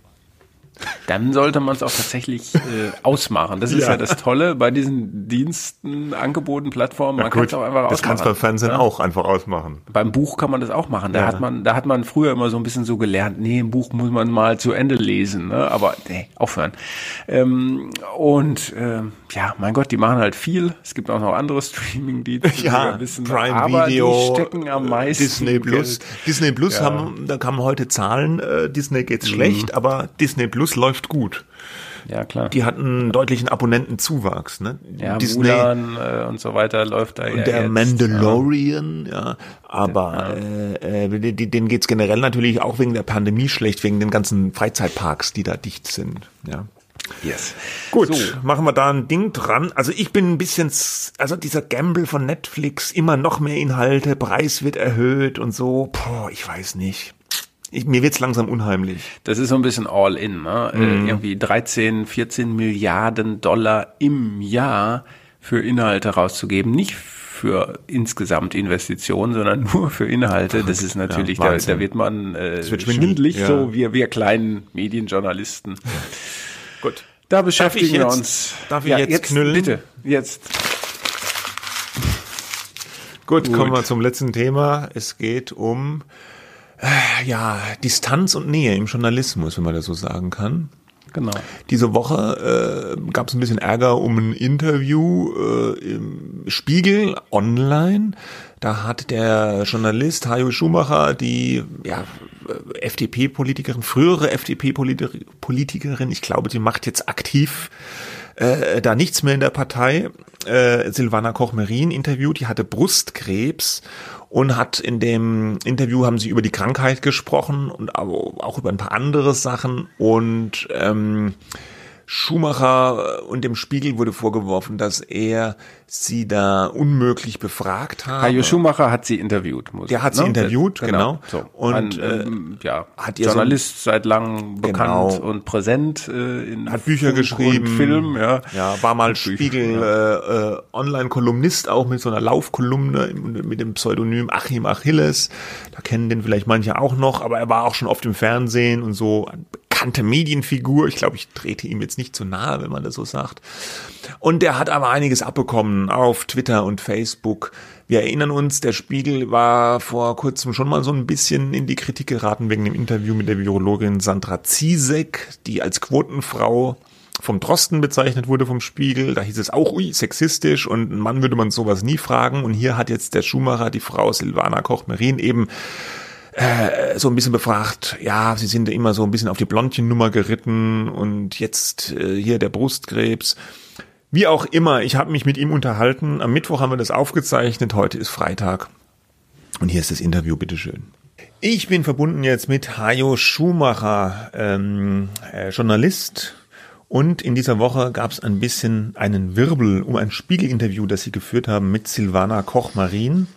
dann sollte man es auch tatsächlich äh, ausmachen. Das ist ja. ja. das Tolle bei diesen Diensten, Angeboten, Plattformen. Man kann es auch einfach ausmachen. Das kannst beim Fernsehen ja? auch einfach ausmachen. Beim Buch kann man das auch machen. Da hat man, da hat man früher immer so ein bisschen so gelernt, nee, ein Buch muss man mal zu Ende lesen, ne? aber nee, aufhören. Ähm, und ähm, ja, mein Gott, die machen halt viel. Es gibt auch noch andere Streaming-Dienste, ja, wissen, Prime aber Video, die stecken am meisten Disney Plus. Geld. Disney Plus haben, da kamen heute Zahlen, äh, Disney geht's mhm. schlecht, aber Disney Plus läuft gut. Ja, klar. Die hatten einen deutlichen Abonnentenzuwachs, ne? Ja, Disney Mulan, äh, und so weiter läuft da und ja der jetzt, Mandalorian, ja. ja. Aber äh, äh, denen geht's generell natürlich auch wegen der Pandemie schlecht, wegen den ganzen Freizeitparks, die da dicht sind, ja. Yes. Gut, so. machen wir da ein Ding dran. Also ich bin ein bisschen, also dieser Gamble von Netflix, immer noch mehr Inhalte, Preis wird erhöht und so. Boah, ich weiß nicht. Ich, mir wird's langsam unheimlich. Das ist so ein bisschen all in, ne? Äh, mhm. irgendwie 13, 14 Milliarden Dollar im Jahr für Inhalte rauszugeben. Nicht für insgesamt Investitionen, sondern nur für Inhalte. Das ist natürlich, ja, da, da, wird man äh, wird schwindelig, ja. so wir, wir kleinen Medienjournalisten. Ja. Gut. Da beschäftigen wir uns. Darf ich ja, jetzt, jetzt knüllen? Bitte, jetzt. Gut, Gut, kommen wir zum letzten Thema. Es geht um äh, ja Distanz und Nähe im Journalismus, wenn man das so sagen kann. Genau. Diese Woche äh, gab es ein bisschen Ärger um ein Interview äh, im Spiegel online. Da hat der Journalist Hajo Schumacher die ja, FDP-Politikerin, frühere FDP-Politikerin, ich glaube, die macht jetzt aktiv äh, da nichts mehr in der Partei, äh, Silvana Koch-Merin interviewt, die hatte Brustkrebs und hat in dem Interview haben sie über die Krankheit gesprochen und auch über ein paar andere Sachen und ähm, Schumacher und dem Spiegel wurde vorgeworfen, dass er sie da unmöglich befragt habe. Hajo Schumacher hat sie interviewt. Muss, Der hat sie ne? interviewt, genau. genau. So. Und Ein, ähm, ja, hat Journalist so, seit langem bekannt genau. und präsent äh, in hat Bücher Funk geschrieben, Film, ja. Ja, war mal Spiegel ja. äh, äh, Online-Kolumnist auch mit so einer Laufkolumne mit dem Pseudonym Achim Achilles. Da kennen den vielleicht manche auch noch, aber er war auch schon oft im Fernsehen und so bekannte Medienfigur. Ich glaube, ich trete ihm jetzt nicht zu nahe, wenn man das so sagt. Und der hat aber einiges abbekommen auf Twitter und Facebook. Wir erinnern uns, der Spiegel war vor kurzem schon mal so ein bisschen in die Kritik geraten wegen dem Interview mit der Virologin Sandra Ziesek, die als Quotenfrau vom Drosten bezeichnet wurde vom Spiegel. Da hieß es auch, ui, sexistisch und ein Mann würde man sowas nie fragen. Und hier hat jetzt der Schumacher die Frau Silvana Koch-Merin eben äh, so ein bisschen befragt, ja, sie sind immer so ein bisschen auf die Blondchen-Nummer geritten und jetzt äh, hier der Brustkrebs. Wie auch immer, ich habe mich mit ihm unterhalten. Am Mittwoch haben wir das aufgezeichnet, heute ist Freitag. Und hier ist das Interview, bitteschön. Ich bin verbunden jetzt mit Hajo Schumacher, ähm, äh, Journalist Und in dieser Woche gab es ein bisschen einen Wirbel um ein Spiegelinterview, das sie geführt haben mit Silvana Koch-Marin.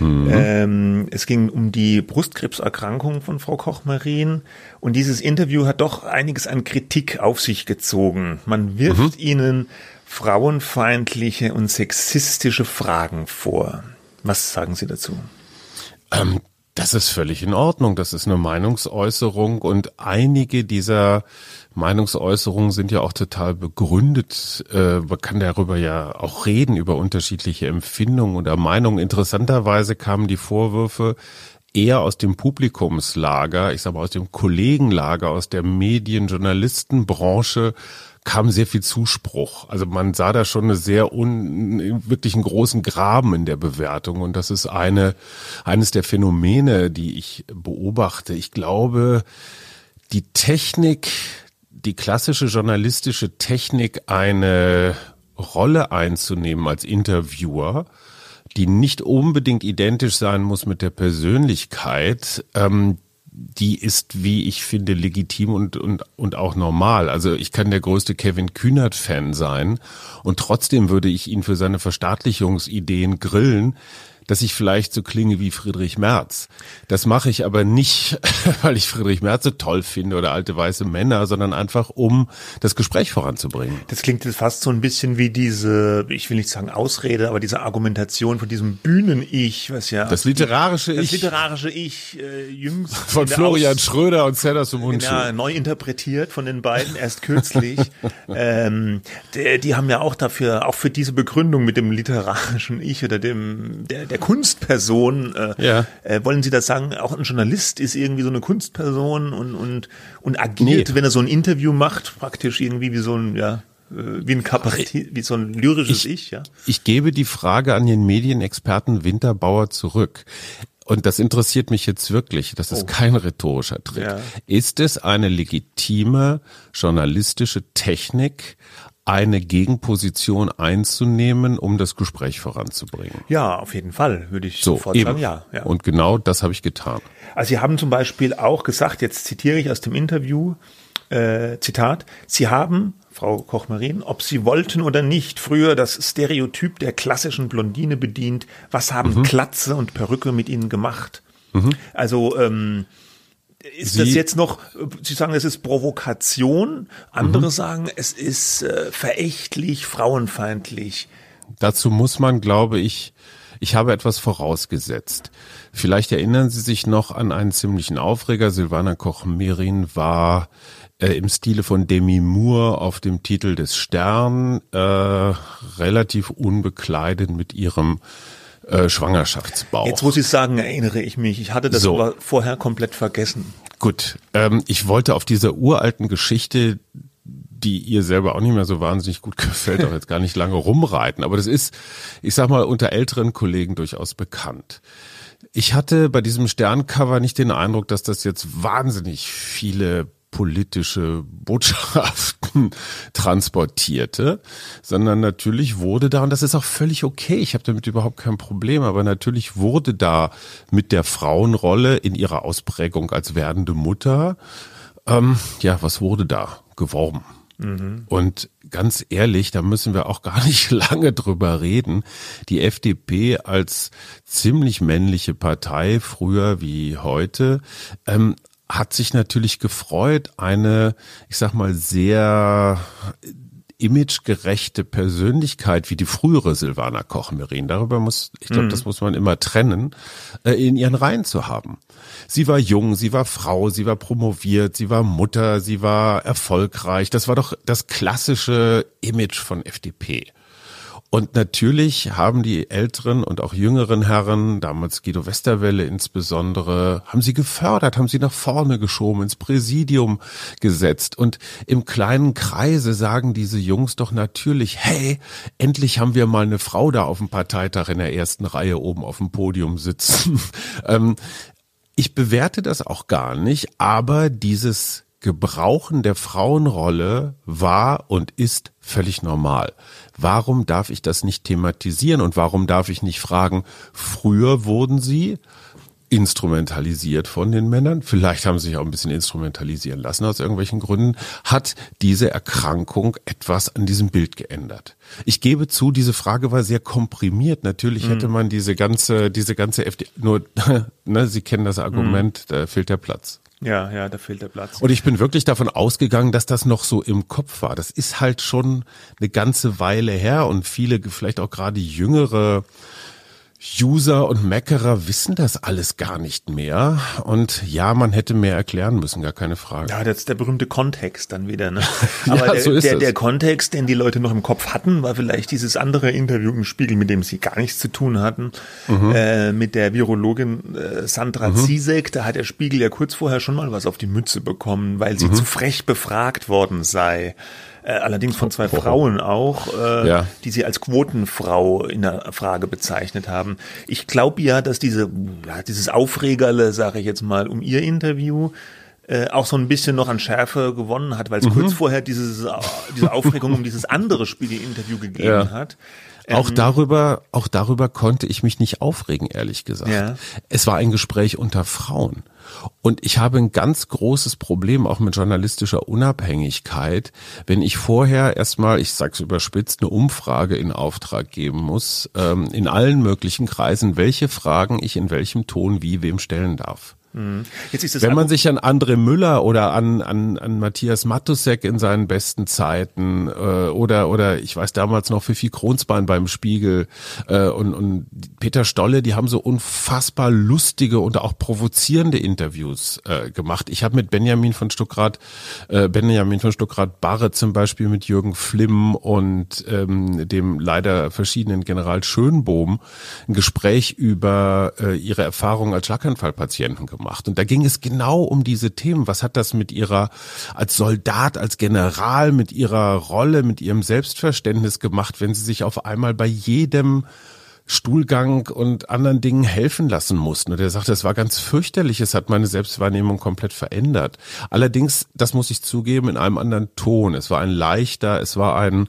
Mhm. Ähm, es ging um die Brustkrebserkrankung von Frau Koch-Marin. Und dieses Interview hat doch einiges an Kritik auf sich gezogen. Man wirft mhm. ihnen frauenfeindliche und sexistische Fragen vor. Was sagen Sie dazu? Ähm, das ist völlig in Ordnung. Das ist eine Meinungsäußerung und einige dieser Meinungsäußerungen sind ja auch total begründet. Äh, man kann darüber ja auch reden, über unterschiedliche Empfindungen oder Meinungen. Interessanterweise kamen die Vorwürfe eher aus dem Publikumslager, ich sage mal aus dem Kollegenlager, aus der Medienjournalistenbranche kam sehr viel Zuspruch. Also man sah da schon eine sehr un, wirklich einen großen Graben in der Bewertung und das ist eine eines der Phänomene, die ich beobachte. Ich glaube, die Technik, die klassische journalistische Technik, eine Rolle einzunehmen als Interviewer, die nicht unbedingt identisch sein muss mit der Persönlichkeit, ähm, die ist, wie ich finde, legitim und, und, und auch normal. Also ich kann der größte Kevin Kühnert-Fan sein und trotzdem würde ich ihn für seine Verstaatlichungsideen grillen, dass ich vielleicht so klinge wie Friedrich Merz. Das mache ich aber nicht, weil ich Friedrich Merz so toll finde oder alte weiße Männer, sondern einfach, um das Gespräch voranzubringen. Das klingt jetzt fast so ein bisschen wie diese, ich will nicht sagen Ausrede, aber diese Argumentation von diesem Bühnen-Ich, was ja... Das literarische das Ich. Das literarische Ich, äh, jüngst... Von Florian Aus Schröder und Sellers im Mundschuh. Ja, neu interpretiert von den beiden, erst kürzlich. ähm, die, die haben ja auch dafür, auch für diese Begründung mit dem literarischen Ich oder dem, der, der Kunstperson. Äh, ja. äh, wollen Sie das sagen? Auch ein Journalist ist irgendwie so eine Kunstperson und und und agiert, nee. wenn er so ein Interview macht, praktisch irgendwie wie so ein ja äh, wie ein Kabarett, wie so ein lyrisches ich, Ich, ja. Ich gebe die Frage an den Medienexperten Winterbauer zurück. Und das interessiert mich jetzt wirklich. Das ist oh. kein rhetorischer Trick. Ja. Ist es eine legitime journalistische Technik, eine Gegenposition einzunehmen, um das Gespräch voranzubringen. Ja, auf jeden Fall, würde ich so, sofort eben. sagen, ja, ja. Und genau das habe ich getan. Also Sie haben zum Beispiel auch gesagt, jetzt zitiere ich aus dem Interview, äh, Zitat, Sie haben, Frau Koch-Marin, ob Sie wollten oder nicht, früher das Stereotyp der klassischen Blondine bedient. Was haben mhm. Klatze und Perücke mit Ihnen gemacht? Mhm. Also ähm, ist Sie, das jetzt noch, Sie sagen, es ist Provokation, andere mhm. sagen, es ist äh, verächtlich, frauenfeindlich. Dazu muss man, glaube ich, ich habe etwas vorausgesetzt. Vielleicht erinnern Sie sich noch an einen ziemlichen Aufreger. Silvana Koch-Merin war äh, im Stile von Demi Moore auf dem Titel des Stern äh, relativ unbekleidet mit ihrem äh, Schwangerschaftsbauch. Jetzt muss ich sagen, erinnere ich mich. Ich hatte das so. aber vorher komplett vergessen. Gut, ähm, ich wollte auf dieser uralten Geschichte, die ihr selber auch nicht mehr so wahnsinnig gut gefällt, auch jetzt gar nicht lange rumreiten. Aber das ist, ich sag mal, unter älteren Kollegen durchaus bekannt. Ich hatte bei diesem Sterncover nicht den Eindruck, dass das jetzt wahnsinnig viele politische Botschaften transportierte, sondern natürlich wurde da, und das ist auch völlig okay, ich habe damit überhaupt kein Problem, aber natürlich wurde da mit der Frauenrolle in ihrer Ausprägung als werdende Mutter, ähm, ja, was wurde da geworben? Mhm. Und ganz ehrlich, da müssen wir auch gar nicht lange drüber reden. Die FDP als ziemlich männliche Partei, früher wie heute, ähm, hat sich natürlich gefreut, eine, ich sag mal, sehr imagegerechte Persönlichkeit wie die frühere Silvana Koch-Merin, darüber muss, ich glaube, mhm. das muss man immer trennen, äh, in ihren Reihen zu haben. Sie war jung, sie war Frau, sie war promoviert, sie war Mutter, sie war erfolgreich. Das war doch das klassische Image von FDP. Und natürlich haben die älteren und auch jüngeren Herren, damals Guido Westerwelle insbesondere, haben sie gefördert, haben sie nach vorne geschoben, ins Präsidium gesetzt. Und im kleinen Kreise sagen diese Jungs doch natürlich, hey, endlich haben wir mal eine Frau da auf dem Parteitag in der ersten Reihe oben auf dem Podium sitzen. ähm, ich bewerte das auch gar nicht, aber dieses Gebrauchen der Frauenrolle war und ist völlig normal. Warum darf ich das nicht thematisieren und warum darf ich nicht fragen, früher wurden sie instrumentalisiert von den Männern, vielleicht haben sie sich auch ein bisschen instrumentalisieren lassen aus irgendwelchen Gründen, hat diese Erkrankung etwas an diesem Bild geändert. Ich gebe zu, diese Frage war sehr komprimiert. Natürlich mhm. hätte man diese ganze, diese ganze FD, nur, ne, Sie kennen das Argument, mhm. da fehlt der Platz. Ja, ja, da fehlt der Platz. Und ich bin wirklich davon ausgegangen, dass das noch so im Kopf war. Das ist halt schon eine ganze Weile her und viele, vielleicht auch gerade jüngere User und Meckerer wissen das alles gar nicht mehr. Und ja, man hätte mehr erklären müssen, gar keine Frage. Ja, das ist der berühmte Kontext dann wieder. Ne? Aber ja, der, so ist der, der Kontext, den die Leute noch im Kopf hatten, war vielleicht dieses andere Interview im Spiegel, mit dem sie gar nichts zu tun hatten, mhm. äh, mit der Virologin äh, Sandra mhm. Zizek. Da hat der Spiegel ja kurz vorher schon mal was auf die Mütze bekommen, weil sie mhm. zu frech befragt worden sei äh, allerdings von zwei Frauen auch, äh, ja. die sie als Quotenfrau in der Frage bezeichnet haben. Ich glaube ja, dass diese, ja, dieses Aufregerle, sage ich jetzt mal, um ihr Interview äh, auch so ein bisschen noch an Schärfe gewonnen hat, weil es mhm. kurz vorher dieses, diese Aufregung um dieses andere Spiegel-Interview gegeben ja. hat. Auch ähm, darüber, auch darüber konnte ich mich nicht aufregen, ehrlich gesagt. Ja. Es war ein Gespräch unter Frauen. Und ich habe ein ganz großes Problem auch mit journalistischer Unabhängigkeit, wenn ich vorher erstmal, ich sag's überspitzt, eine Umfrage in Auftrag geben muss, ähm, in allen möglichen Kreisen, welche Fragen ich in welchem Ton wie wem stellen darf. Mhm. Wenn man sich an André Müller oder an, an, an Matthias Matusek in seinen besten Zeiten äh, oder oder ich weiß damals noch Fifi Kronsbein beim Spiegel äh, und, und Peter Stolle, die haben so unfassbar lustige und auch provozierende Interviews äh, gemacht. Ich habe mit Benjamin von Stuckrad, äh, Benjamin von Stuckrad Barre zum Beispiel mit Jürgen Flimm und ähm, dem leider verschiedenen General Schönbohm ein Gespräch über äh, ihre Erfahrungen als Schlaganfallpatienten gemacht gemacht. Und da ging es genau um diese Themen. Was hat das mit ihrer, als Soldat, als General, mit ihrer Rolle, mit ihrem Selbstverständnis gemacht, wenn sie sich auf einmal bei jedem Stuhlgang und anderen Dingen helfen lassen mussten. Und er sagte, es war ganz fürchterlich, es hat meine Selbstwahrnehmung komplett verändert. Allerdings, das muss ich zugeben, in einem anderen Ton. Es war ein leichter, es war ein,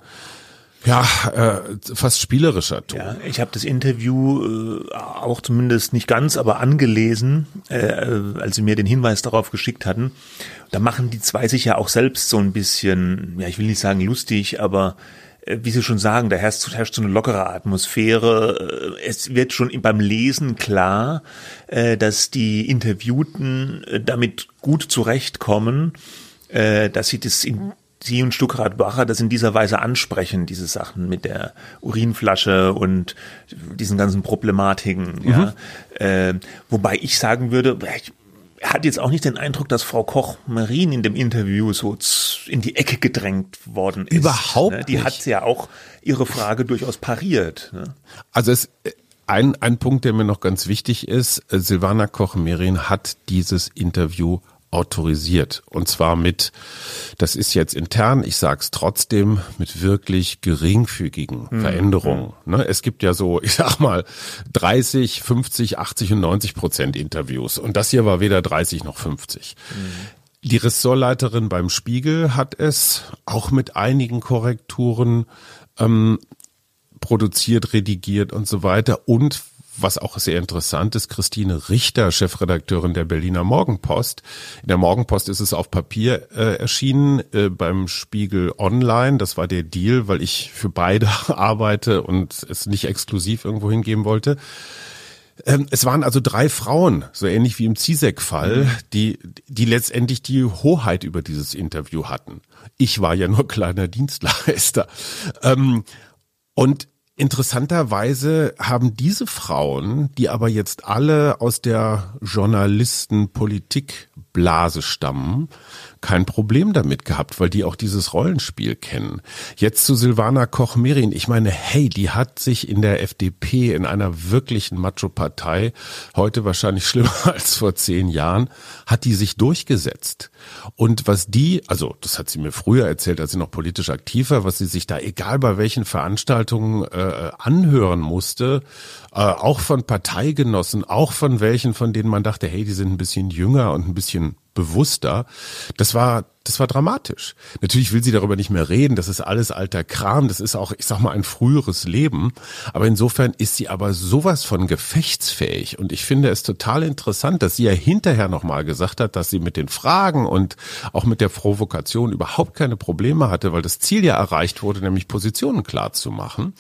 ja, äh, fast spielerischer Ton. Ja, ich habe das Interview äh, auch zumindest nicht ganz, aber angelesen, äh, als sie mir den Hinweis darauf geschickt hatten. Da machen die zwei sich ja auch selbst so ein bisschen, ja, ich will nicht sagen lustig, aber äh, wie Sie schon sagen, da herrscht, herrscht so eine lockere Atmosphäre. Äh, es wird schon beim Lesen klar, äh, dass die Interviewten damit gut zurechtkommen, dass sie das in Sie und Stuckrad Bacher das in dieser Weise ansprechen, diese Sachen mit der Urinflasche und diesen ganzen Problematiken. Mhm. Ja. Äh, wobei ich sagen würde, ich hat jetzt auch nicht den Eindruck, dass Frau Koch-Marin in dem Interview so in die Ecke gedrängt worden ist. Überhaupt ne? Die nicht. hat ja auch ihre Frage durchaus pariert. Ne? Also es ein, ein Punkt, der mir noch ganz wichtig ist, äh, Silvana Koch-Merin hat dieses Interview autorisiert. Und zwar mit, das ist jetzt intern, ich sage es trotzdem, mit wirklich geringfügigen mhm. Veränderungen. Ne? Es gibt ja so, ich sag mal, 30, 50, 80 und 90 Prozent Interviews. Und das hier war weder 30 noch 50. Mhm. Die Ressortleiterin beim Spiegel hat es auch mit einigen Korrekturen ähm, produziert, redigiert und so weiter. Und was auch sehr interessant ist, Christine Richter, Chefredakteurin der Berliner Morgenpost. In der Morgenpost ist es auf Papier äh, erschienen, äh, beim Spiegel Online. Das war der Deal, weil ich für beide arbeite und es nicht exklusiv irgendwo hingeben wollte. Ähm, es waren also drei Frauen, so ähnlich wie im Zizek-Fall, mhm. die, die letztendlich die Hoheit über dieses Interview hatten. Ich war ja nur kleiner Dienstleister. Ähm, und Interessanterweise haben diese Frauen, die aber jetzt alle aus der Journalistenpolitikblase stammen, kein Problem damit gehabt, weil die auch dieses Rollenspiel kennen. Jetzt zu Silvana Koch-Merin. Ich meine, hey, die hat sich in der FDP, in einer wirklichen Macho-Partei, heute wahrscheinlich schlimmer als vor zehn Jahren, hat die sich durchgesetzt. Und was die, also das hat sie mir früher erzählt, als sie noch politisch aktiv war, was sie sich da egal bei welchen Veranstaltungen äh, anhören musste, äh, auch von Parteigenossen, auch von welchen, von denen man dachte, hey, die sind ein bisschen jünger und ein bisschen bewusster. Das war das war dramatisch. Natürlich will sie darüber nicht mehr reden, das ist alles alter Kram, das ist auch, ich sag mal, ein früheres Leben. Aber insofern ist sie aber sowas von gefechtsfähig. Und ich finde es total interessant, dass sie ja hinterher nochmal gesagt hat, dass sie mit den Fragen und auch mit der Provokation überhaupt keine Probleme hatte, weil das Ziel ja erreicht wurde, nämlich Positionen klar zu machen.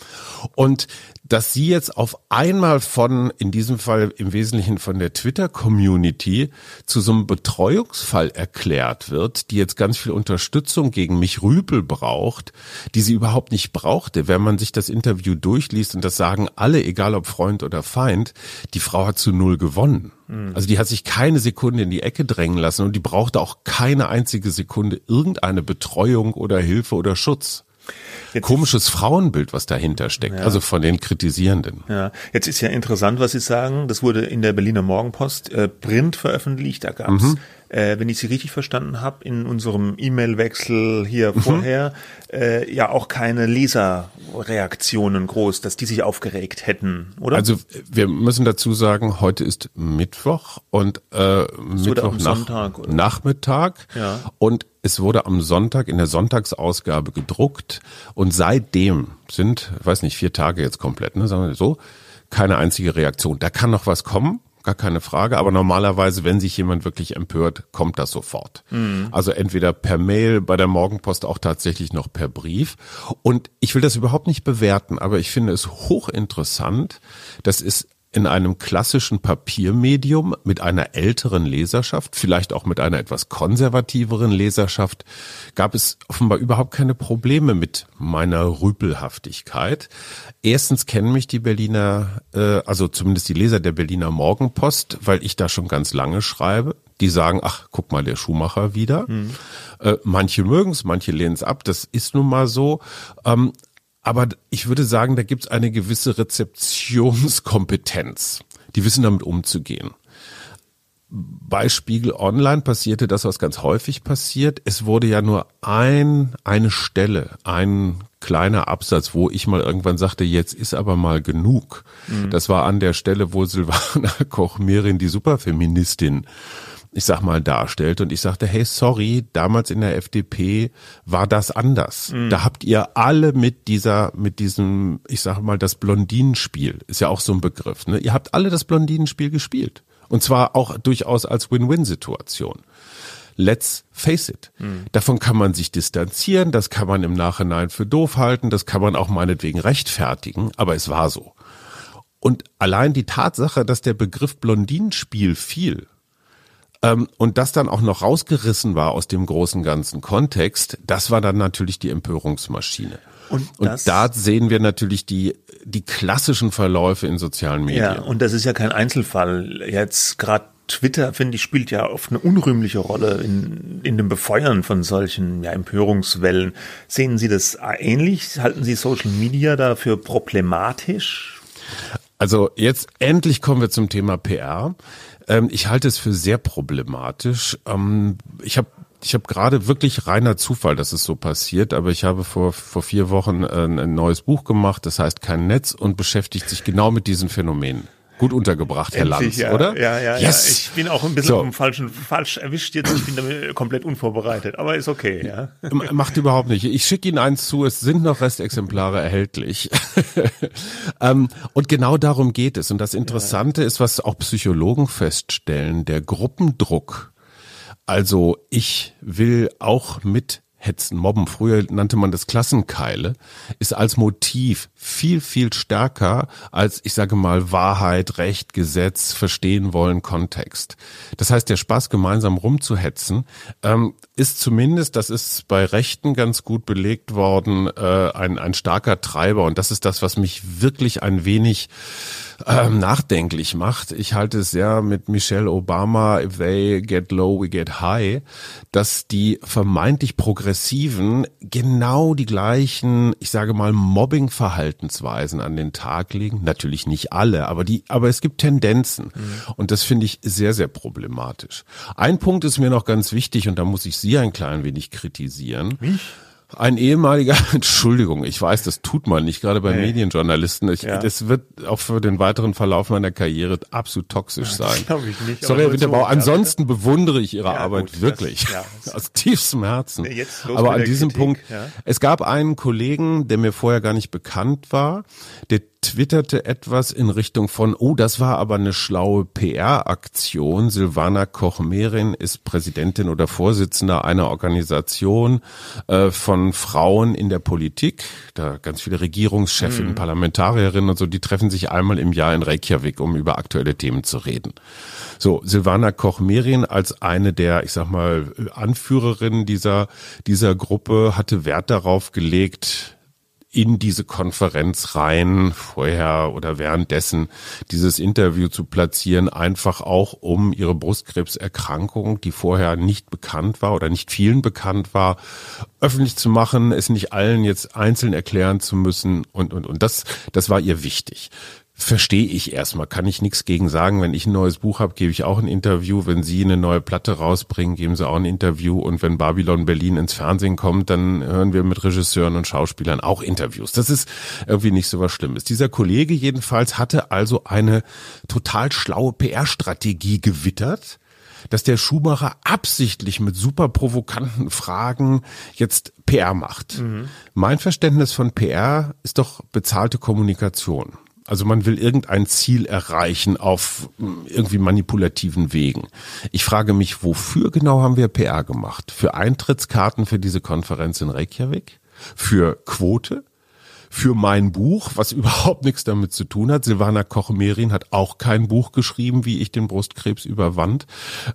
Und dass sie jetzt auf einmal von, in diesem Fall im Wesentlichen von der Twitter-Community zu so einem Betreuungsfall erklärt wird, die jetzt ganz viel Unterstützung gegen mich Rüpel braucht, die sie überhaupt nicht brauchte. Wenn man sich das Interview durchliest, und das sagen alle, egal ob Freund oder Feind, die Frau hat zu null gewonnen. Mhm. Also die hat sich keine Sekunde in die Ecke drängen lassen und die brauchte auch keine einzige Sekunde irgendeine Betreuung oder Hilfe oder Schutz. Jetzt Komisches Frauenbild, was dahinter steckt, ja. also von den Kritisierenden. Ja, jetzt ist ja interessant, was Sie sagen. Das wurde in der Berliner Morgenpost äh, Print veröffentlicht. Da gab es mhm äh, wenn ich Sie richtig verstanden habe, in unserem E-Mail-Wechsel hier mhm. vorher, äh, ja auch keine Leserreaktionen groß, dass die sich aufgeregt hätten, oder? Also wir müssen dazu sagen, heute ist Mittwoch und äh, Mittwoch nach, Sonntag? Nachmittag ja. und es wurde am Sonntag in der Sonntagsausgabe gedruckt und seitdem sind, weiß nicht, vier Tage jetzt komplett, ne, sagen wir so, keine einzige Reaktion. Da kann noch was kommen gar keine Frage. Aber normalerweise, wenn sich jemand wirklich empört, kommt das sofort. Mhm. Also entweder per Mail, bei der Morgenpost auch tatsächlich noch per Brief. Und ich will das überhaupt nicht bewerten, aber ich finde es hochinteressant. Das ist in einem klassischen Papiermedium mit einer älteren Leserschaft, vielleicht auch mit einer etwas konservativeren Leserschaft, gab es offenbar überhaupt keine Probleme mit meiner Rüpelhaftigkeit. Erstens kennen mich die Berliner, äh, also zumindest die Leser der Berliner Morgenpost, weil ich da schon ganz lange schreibe. Die sagen, ach, guck mal, der Schuhmacher wieder. Mhm. Äh, manche mögen es, manche lehnen es ab, das ist nun mal so. Ähm, aber ich würde sagen, da gibt es eine gewisse Rezeptionskompetenz. Die wissen damit umzugehen. Bei Spiegel Online passierte das, was ganz häufig passiert. Es wurde ja nur ein, eine Stelle, ein kleiner Absatz, wo ich mal irgendwann sagte, jetzt ist aber mal genug. Mhm. Das war an der Stelle, wo Silvana Koch-Merin, die Superfeministin, ich sag mal, darstellt. Und ich sagte, hey, sorry, damals in der FDP war das anders. Mhm. Da habt ihr alle mit dieser, mit diesem, ich sag mal, das Blondinenspiel, ist ja auch so ein Begriff, ne? Ihr habt alle das Blondinenspiel gespielt. Und zwar auch durchaus als Win-Win-Situation. Let's face it. Mhm. Davon kann man sich distanzieren, das kann man im Nachhinein für doof halten, das kann man auch meinetwegen rechtfertigen, aber es war so. Und allein die Tatsache, dass der Begriff Blondinenspiel fiel, und das dann auch noch rausgerissen war aus dem großen ganzen Kontext, das war dann natürlich die Empörungsmaschine. Und, und da sehen wir natürlich die, die klassischen Verläufe in sozialen Medien. Ja, und das ist ja kein Einzelfall. Jetzt gerade Twitter, finde ich, spielt ja oft eine unrühmliche Rolle in, in dem Befeuern von solchen ja, Empörungswellen. Sehen Sie das ähnlich? Halten Sie Social Media dafür problematisch? Also jetzt endlich kommen wir zum Thema PR. Ähm, ich halte es für sehr problematisch. Ähm, ich habe ich habe gerade wirklich reiner Zufall, dass es so passiert, aber ich habe vor, vor vier Wochen ein, ein neues Buch gemacht, das heißt Kein Netz und beschäftigt sich genau mit diesen Phänomenen gut untergebracht, Herr Endlich, Lanz, ja, oder? Ja, ja, yes. ja. Ich bin auch ein bisschen so. falschen, falsch erwischt jetzt. Ich bin damit komplett unvorbereitet, aber ist okay, ja. Macht überhaupt nicht. Ich schicke Ihnen eins zu, es sind noch Restexemplare erhältlich. ähm, und genau darum geht es. Und das Interessante ja. ist, was auch Psychologen feststellen, der Gruppendruck. Also ich will auch mit Hetzen, Mobben, früher nannte man das Klassenkeile, ist als Motiv viel, viel stärker als, ich sage mal, Wahrheit, Recht, Gesetz, verstehen wollen, Kontext. Das heißt, der Spaß, gemeinsam rumzuhetzen, ähm, ist zumindest, das ist bei Rechten ganz gut belegt worden, äh, ein, ein starker Treiber. Und das ist das, was mich wirklich ein wenig ähm, nachdenklich macht. Ich halte es sehr mit Michelle Obama, if they get low, we get high, dass die vermeintlich Progressiven genau die gleichen, ich sage mal, Mobbing-Verhaltensweisen an den Tag legen. Natürlich nicht alle, aber die, aber es gibt Tendenzen. Mhm. Und das finde ich sehr, sehr problematisch. Ein Punkt ist mir noch ganz wichtig und da muss ich Sie ein klein wenig kritisieren. Mich? Ein ehemaliger, Entschuldigung, ich weiß, das tut man nicht, gerade bei Nee. Medienjournalisten. Ich, Ja. Das wird auch für den weiteren Verlauf meiner Karriere absolut toxisch sein. glaub ich nicht, Sorry, aber Herr Winterbau, so, ansonsten bewundere ich Ihre Ja, Arbeit gut, das- wirklich. ja. Aus tiefstem Herzen. Nee, aber an diesem Kritik, Punkt, es gab einen Kollegen, der mir vorher gar nicht bekannt war, der twitterte etwas in Richtung von, oh, das war aber eine schlaue PR-Aktion. Silvana Koch-Merin ist Präsidentin oder Vorsitzender einer Organisation äh, von Frauen in der Politik. Da ganz viele Regierungschefinnen, Parlamentarierinnen und so, die treffen sich einmal im Jahr in Reykjavik, um über aktuelle Themen zu reden. So, Silvana Koch-Merin als eine der, ich sag mal, Anführerinnen dieser, dieser Gruppe hatte Wert darauf gelegt, in diese Konferenz rein, vorher oder währenddessen dieses Interview zu platzieren, einfach auch um ihre Brustkrebserkrankung, die vorher nicht bekannt war oder nicht vielen bekannt war, öffentlich zu machen, es nicht allen jetzt einzeln erklären zu müssen und, und, und das, das war ihr wichtig. Verstehe ich erstmal, kann ich nichts gegen sagen. Wenn ich ein neues Buch habe, gebe ich auch ein Interview. Wenn Sie eine neue Platte rausbringen, geben Sie auch ein Interview. Und wenn Babylon Berlin ins Fernsehen kommt, dann hören wir mit Regisseuren und Schauspielern auch Interviews. Das ist irgendwie nicht so was Schlimmes. Dieser Kollege jedenfalls hatte also eine total schlaue PR-Strategie gewittert dass der Schuhmacher absichtlich mit super provokanten Fragen jetzt PR macht. Mein Verständnis von PR ist doch bezahlte Kommunikation. Also man will irgendein Ziel erreichen auf mm, irgendwie manipulativen Wegen. Ich frage mich, wofür genau haben wir PR gemacht? Für Eintrittskarten für diese Konferenz in Reykjavik? Für Quote? für mein Buch, was überhaupt nichts damit zu tun hat. Silvana Koch-Merin hat auch kein Buch geschrieben, wie ich den Brustkrebs überwand.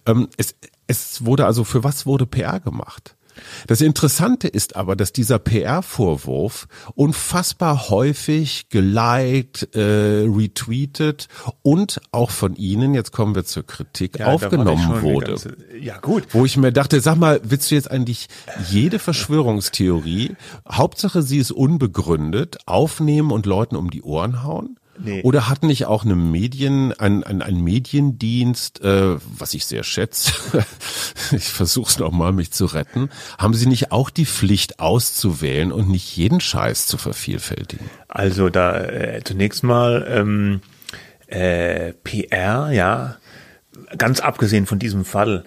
Ähm, es, es wurde also, für was wurde PR gemacht? Das Interessante ist aber, dass dieser PR-Vorwurf unfassbar häufig geliked, äh, retweetet und auch von Ihnen, jetzt kommen wir zur Kritik, Ja, aufgenommen wurde. ganze- ja, gut. Wo ich mir dachte, sag mal, willst du jetzt eigentlich jede Verschwörungstheorie, Hauptsache sie ist unbegründet, aufnehmen und Leuten um die Ohren hauen? Nee. Oder hat nicht auch eine Medien, ein, ein, ein Mediendienst, äh, was ich sehr schätze, ich versuche es nochmal, mich zu retten, haben sie nicht auch die Pflicht auszuwählen und nicht jeden Scheiß zu vervielfältigen? Also da äh, zunächst mal ähm, äh, PR, ja, ganz abgesehen von diesem Fall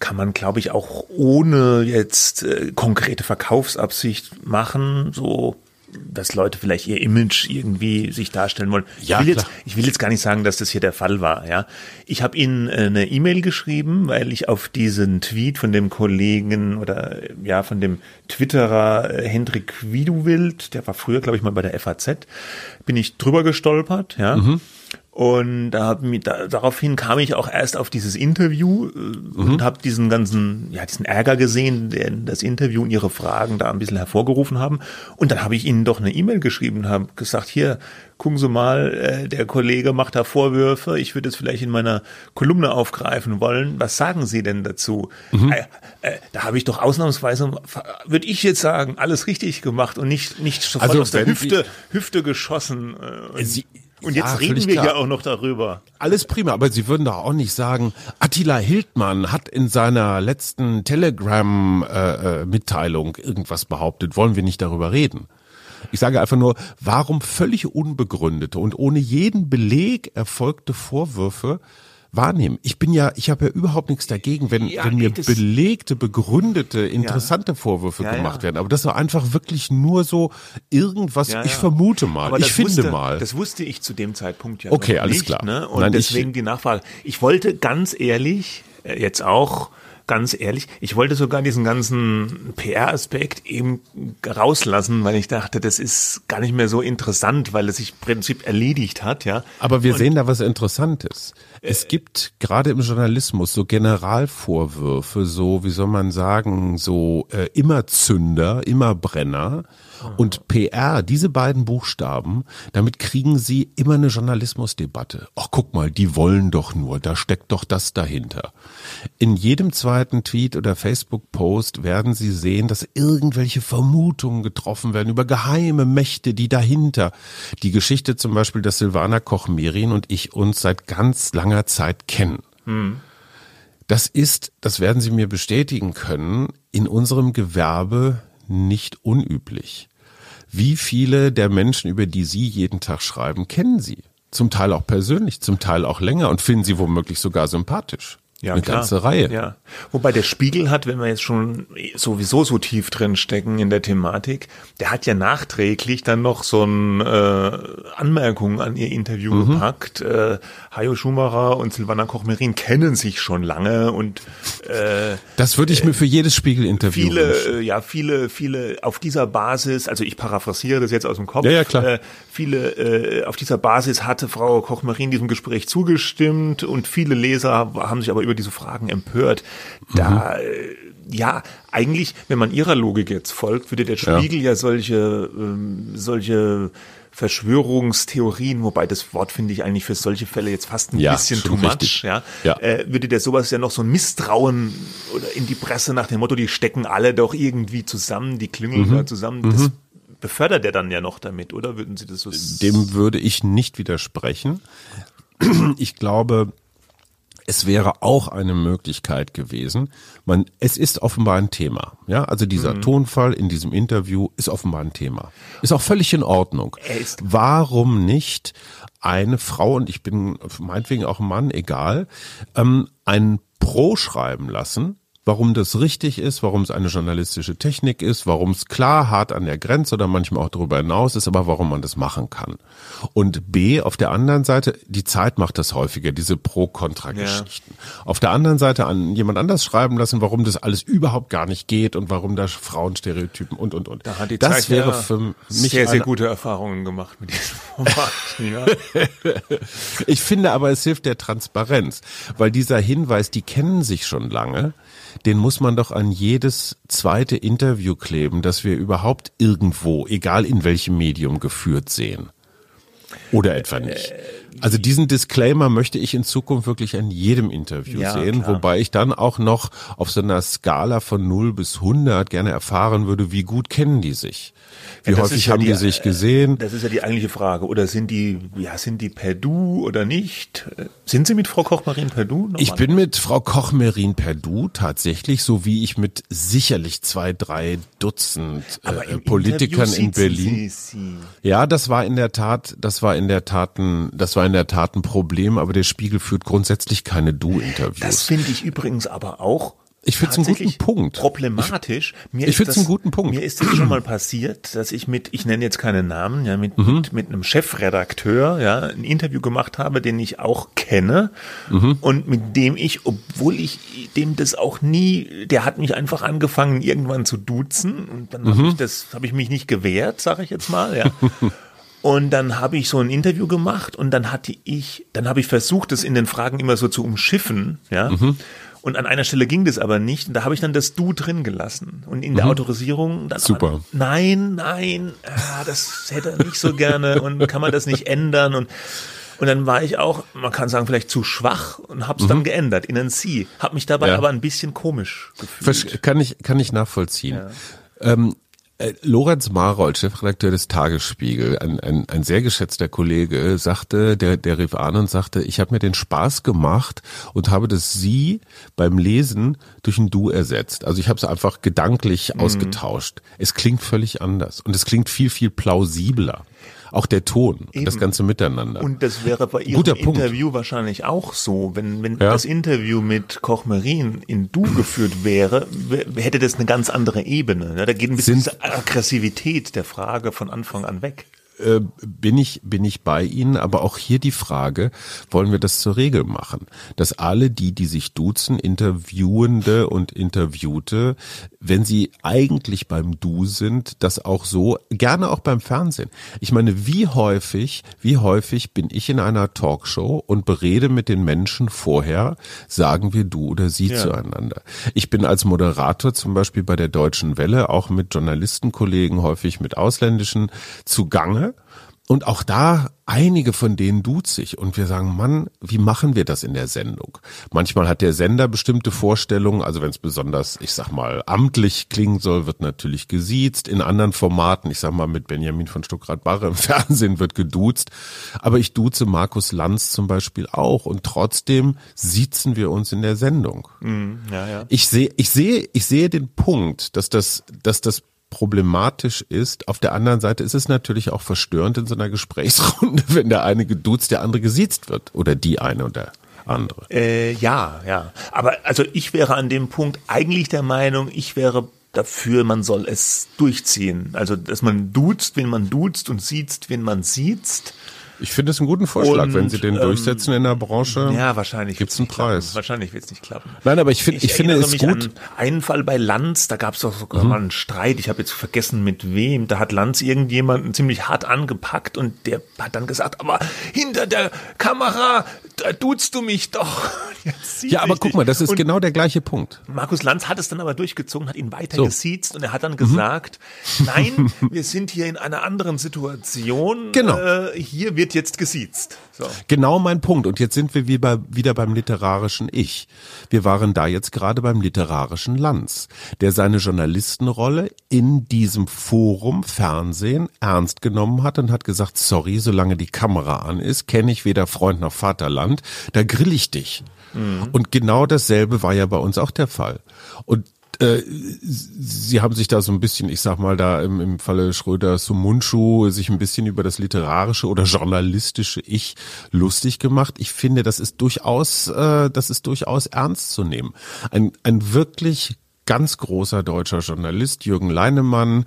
kann man, glaube ich, auch ohne jetzt äh, konkrete Verkaufsabsicht machen, so dass Leute vielleicht ihr Image irgendwie sich darstellen wollen. Ja, ich, will jetzt, ich will jetzt gar nicht sagen, dass das hier der Fall war. Ja, ich habe Ihnen äh, eine E-Mail geschrieben, weil ich auf diesen Tweet von dem Kollegen oder ja von dem Twitterer äh, Hendrik Wieduwild, der war früher, glaube ich, mal bei der FAZ, bin ich drüber gestolpert. Ja. Mhm. Und da hab mich, da, daraufhin kam ich auch erst auf dieses Interview äh, Mhm. und habe diesen ganzen, ja, diesen Ärger gesehen, den das Interview und ihre Fragen da ein bisschen hervorgerufen haben. Und dann habe ich ihnen doch eine E-Mail geschrieben und habe gesagt, hier, gucken Sie mal, äh, der Kollege macht da Vorwürfe, ich würde es vielleicht in meiner Kolumne aufgreifen wollen. Was sagen Sie denn dazu? Mhm. Äh, äh, da habe ich doch ausnahmsweise, würde ich jetzt sagen, alles richtig gemacht und nicht, nicht sofort Also aus der Hüfte, Hüfte geschossen. Äh, und, und ja, jetzt reden wir klar. ja auch noch darüber. Alles prima, aber Sie würden doch auch nicht sagen, Attila Hildmann hat in seiner letzten Telegram-Mitteilung irgendwas behauptet, wollen wir nicht darüber reden. Ich sage einfach nur, warum völlig unbegründete und ohne jeden Beleg erfolgte Vorwürfe wahrnehmen. Ich bin ja, ich habe ja überhaupt nichts dagegen, wenn, Ja, wenn mir nee, belegte, begründete, interessante Vorwürfe Ja, gemacht ja. werden. Aber das war einfach wirklich nur so irgendwas, Ja, ich ja. vermute mal, ich finde wusste, mal. Das wusste ich zu dem Zeitpunkt ja Okay, alles nicht, klar. Ne? Und Nein, ich- deswegen die Nachfrage. Ich wollte ganz ehrlich, äh, jetzt auch ganz ehrlich, ich wollte sogar diesen ganzen PR-Aspekt eben rauslassen, weil ich dachte, das ist gar nicht mehr so interessant, weil es sich im Prinzip erledigt hat, ja. Aber wir sehen da was Interessantes. Es gibt gerade im Journalismus so Generalvorwürfe, so, wie soll man sagen, so äh, Immerzünder, Immerbrenner und PR, diese beiden Buchstaben, damit kriegen sie immer eine Journalismusdebatte. Ach, guck mal, die wollen doch nur, da steckt doch das dahinter. In jedem zweiten Tweet oder Facebook-Post werden Sie sehen, dass irgendwelche Vermutungen getroffen werden über geheime Mächte, die dahinter. Die Geschichte zum Beispiel, dass Silvana Koch-Merin und ich uns seit ganz langer Zeit kennen. Das ist, das werden Sie mir bestätigen können, in unserem Gewerbe nicht unüblich. Wie viele der Menschen, über die Sie jeden Tag schreiben, kennen Sie? Zum Teil auch persönlich, zum Teil auch länger und finden Sie womöglich sogar sympathisch. Ja, Eine klar. ganze Reihe. Ja. Wobei der Spiegel hat, wenn wir jetzt schon sowieso so tief drin stecken in der Thematik, der hat ja nachträglich dann noch so ein äh, Anmerkung an ihr Interview Mhm. gepackt. Äh, Hajo Schumacher und Silvana Koch-Merin kennen sich schon lange und äh, Das würde ich mir für jedes Spiegel-Interview viele, wünschen. äh, ja, viele, viele auf dieser Basis, also ich paraphrasiere das jetzt aus dem Kopf, Ja, ja, klar. Äh, viele äh, auf dieser Basis hatte Frau Koch-Marin diesem Gespräch zugestimmt und viele Leser haben sich aber über diese Fragen empört. Da, Mhm. äh, ja, eigentlich, wenn man ihrer Logik jetzt folgt, würde der Ja. Spiegel ja, solche, ähm, solche Verschwörungstheorien, wobei das Wort finde ich eigentlich für solche Fälle jetzt fast ein Ja, bisschen too much, richtig. ja, Ja. Äh, würde der sowas ja noch so ein Misstrauen oder in die Presse nach dem Motto, die stecken alle doch irgendwie zusammen, die klüngeln Mhm. da zusammen, das befördert er dann ja noch damit, oder würden Sie das so? Dem würde ich nicht widersprechen. Ich glaube, es wäre auch eine Möglichkeit gewesen. Man, es ist offenbar ein Thema. Ja, also dieser Mhm. Tonfall in diesem Interview ist offenbar ein Thema. Ist auch völlig in Ordnung. Warum nicht eine Frau, und ich bin meinetwegen auch ein Mann, egal, ähm, ein Pro schreiben lassen, warum das richtig ist, warum es eine journalistische Technik ist, warum es klar hart an der Grenze oder manchmal auch darüber hinaus ist, aber warum man das machen kann. Und B, auf der anderen Seite, die Zeit macht das häufiger, diese Pro-Kontra-Geschichten. Auf der anderen Seite an jemand anders schreiben lassen, warum das alles überhaupt gar nicht geht und warum da Frauenstereotypen und, und, und. Da hat die das Zeit wäre ja für mich sehr, sehr gute Erfahrungen gemacht mit diesem Format. ja. Ich finde aber, es hilft der Transparenz, weil dieser Hinweis, die kennen sich schon lange, den muss man doch an jedes zweite Interview kleben, das wir überhaupt irgendwo, egal in welchem Medium, geführt sehen. Oder etwa nicht. Also diesen Disclaimer möchte ich in Zukunft wirklich an jedem Interview Ja, sehen, klar. wobei ich dann auch noch auf so einer Skala von 0 bis 100 gerne erfahren würde, wie gut kennen die sich? Wie Ja, häufig ja haben die, die, sich äh, gesehen? Das ist ja die eigentliche Frage. Oder sind die, ja, sind die per Du oder nicht? Sind Sie mit Frau Koch-Marin per Du? Ich bin mit Frau Koch-Merin per Du tatsächlich, so wie ich mit sicherlich zwei, drei Dutzend äh, Politikern Interview in Berlin. Sie sie. Ja, das war in der Tat, das war in der Tat ein, das war in der Tat ein Problem, aber der Spiegel führt grundsätzlich keine Das Du-Interviews. finde ich übrigens aber auch. Ich find's einen guten Punkt. Problematisch. Mir ich ist find's das- einen guten Punkt. Mir ist es schon mal passiert, dass ich mit, ich nenne jetzt keine Namen, ja, mit, Mhm. mit, mit einem Chefredakteur, ja, ein Interview gemacht habe, den ich auch kenne Mhm. und mit dem ich, obwohl ich dem das auch nie, der hat mich einfach angefangen, irgendwann zu duzen und dann Mhm. habe ich das, habe ich mich nicht gewehrt, sage ich jetzt mal, ja. Und dann habe ich so ein Interview gemacht und dann hatte ich, dann habe ich versucht, das in den Fragen immer so zu umschiffen, ja. Mhm. Und an einer Stelle ging das aber nicht. Und da habe ich dann das Du drin gelassen. Und in der Autorisierung dann Mhm. Super. Aber, nein, nein, ah, das hätte er nicht so gerne und kann man das nicht ändern und und dann war ich auch, man kann sagen, vielleicht zu schwach und habe es dann geändert in ein Sie. Habe mich dabei Mhm. Ja. aber ein bisschen komisch gefühlt. Kann ich, kann ich nachvollziehen. Ähm, äh, Lorenz Marold, Chefredakteur des Tagesspiegel, ein, ein, ein sehr geschätzter Kollege, sagte, der, der rief an und sagte, ich habe mir den Spaß gemacht und habe das Sie beim Lesen durch ein Du ersetzt. Also ich habe es einfach gedanklich Mhm. ausgetauscht. Es klingt völlig anders und es klingt viel, viel plausibler. Auch der Ton, und das Eben. ganze Miteinander. Und das wäre bei Ihrem Guter Punkt. Interview wahrscheinlich auch so. Wenn, wenn Ja. das Interview mit Koch-Merin in Du geführt wäre, hätte das eine ganz andere Ebene. ne? Da geht ein bisschen Sind- diese Aggressivität der Frage von Anfang an weg. Äh, bin ich bin ich bei Ihnen, aber auch hier die Frage, wollen wir das zur Regel machen, dass alle die, die sich duzen, Interviewende und Interviewte, wenn sie eigentlich beim Du sind, das auch so gerne auch beim Fernsehen. Ich meine, wie häufig, wie häufig bin ich in einer Talkshow und berede mit den Menschen vorher, sagen wir Du oder Sie Ja. zueinander. Ich bin als Moderator zum Beispiel bei der Deutschen Welle auch mit Journalistenkollegen, häufig mit ausländischen, zugange. Und auch da, einige von denen duzt sich. Und wir sagen, Mann, wie machen wir das in der Sendung? Manchmal hat der Sender bestimmte Vorstellungen. Also wenn es besonders, ich sag mal, amtlich klingen soll, wird natürlich gesiezt. In anderen Formaten, ich sag mal, mit Benjamin von Stuckrad-Barre im Fernsehen wird geduzt. Aber ich duze Markus Lanz zum Beispiel auch. Und trotzdem siezen wir uns in der Sendung. Ja, ja. Ich sehe, ich sehe, ich sehe den Punkt, dass das, dass das problematisch ist. Auf der anderen Seite ist es natürlich auch verstörend in so einer Gesprächsrunde, wenn der eine geduzt, der andere gesiezt wird. Oder die eine oder andere. Äh, ja, ja. Aber also ich wäre an dem Punkt eigentlich der Meinung, ich wäre dafür, man soll es durchziehen. Also, dass man duzt, wenn man duzt und sieht, wenn man sieht. Ich finde es einen guten Vorschlag, Und, wenn Sie den ähm, durchsetzen in der Branche. Ja, wahrscheinlich Gibt's wird's einen nicht klappen. Preis. Wahrscheinlich wird es nicht klappen. Nein, aber ich finde, ich, finde erinnere es gut. Mhm. Einen Fall bei Lanz, da gab es doch sogar mal einen Streit. Ich habe jetzt vergessen mit wem. Da hat Lanz irgendjemanden ziemlich hart angepackt und der hat dann gesagt, aber hinter der Kamera, da duzt du mich doch. Ja, aber ich guck mal, das ist und genau der gleiche Punkt. Markus Lanz hat es dann aber durchgezogen, hat ihn weiter So. Mhm. gesiezt und er hat dann gesagt, nein, wir sind hier in einer anderen Situation. Genau. Äh, hier wird jetzt gesiezt. So. Genau mein Punkt. Und jetzt sind wir wie bei, wieder beim literarischen Ich. Wir waren da jetzt gerade beim literarischen Lanz, der seine Journalistenrolle in diesem Forum Fernsehen ernst genommen hat und hat gesagt, sorry, solange die Kamera an ist, kenne ich weder Freund noch Vaterland, da grill ich dich. Und genau dasselbe war ja bei uns auch der Fall. Und Sie haben sich da so ein bisschen, ich sag mal, da im, im Falle Schröder Sumunchu sich ein bisschen über das literarische oder journalistische Ich lustig gemacht. Ich finde, das ist durchaus, äh, das ist durchaus ernst zu nehmen. Ein, ein wirklich ganz großer deutscher Journalist, Jürgen Leinemann,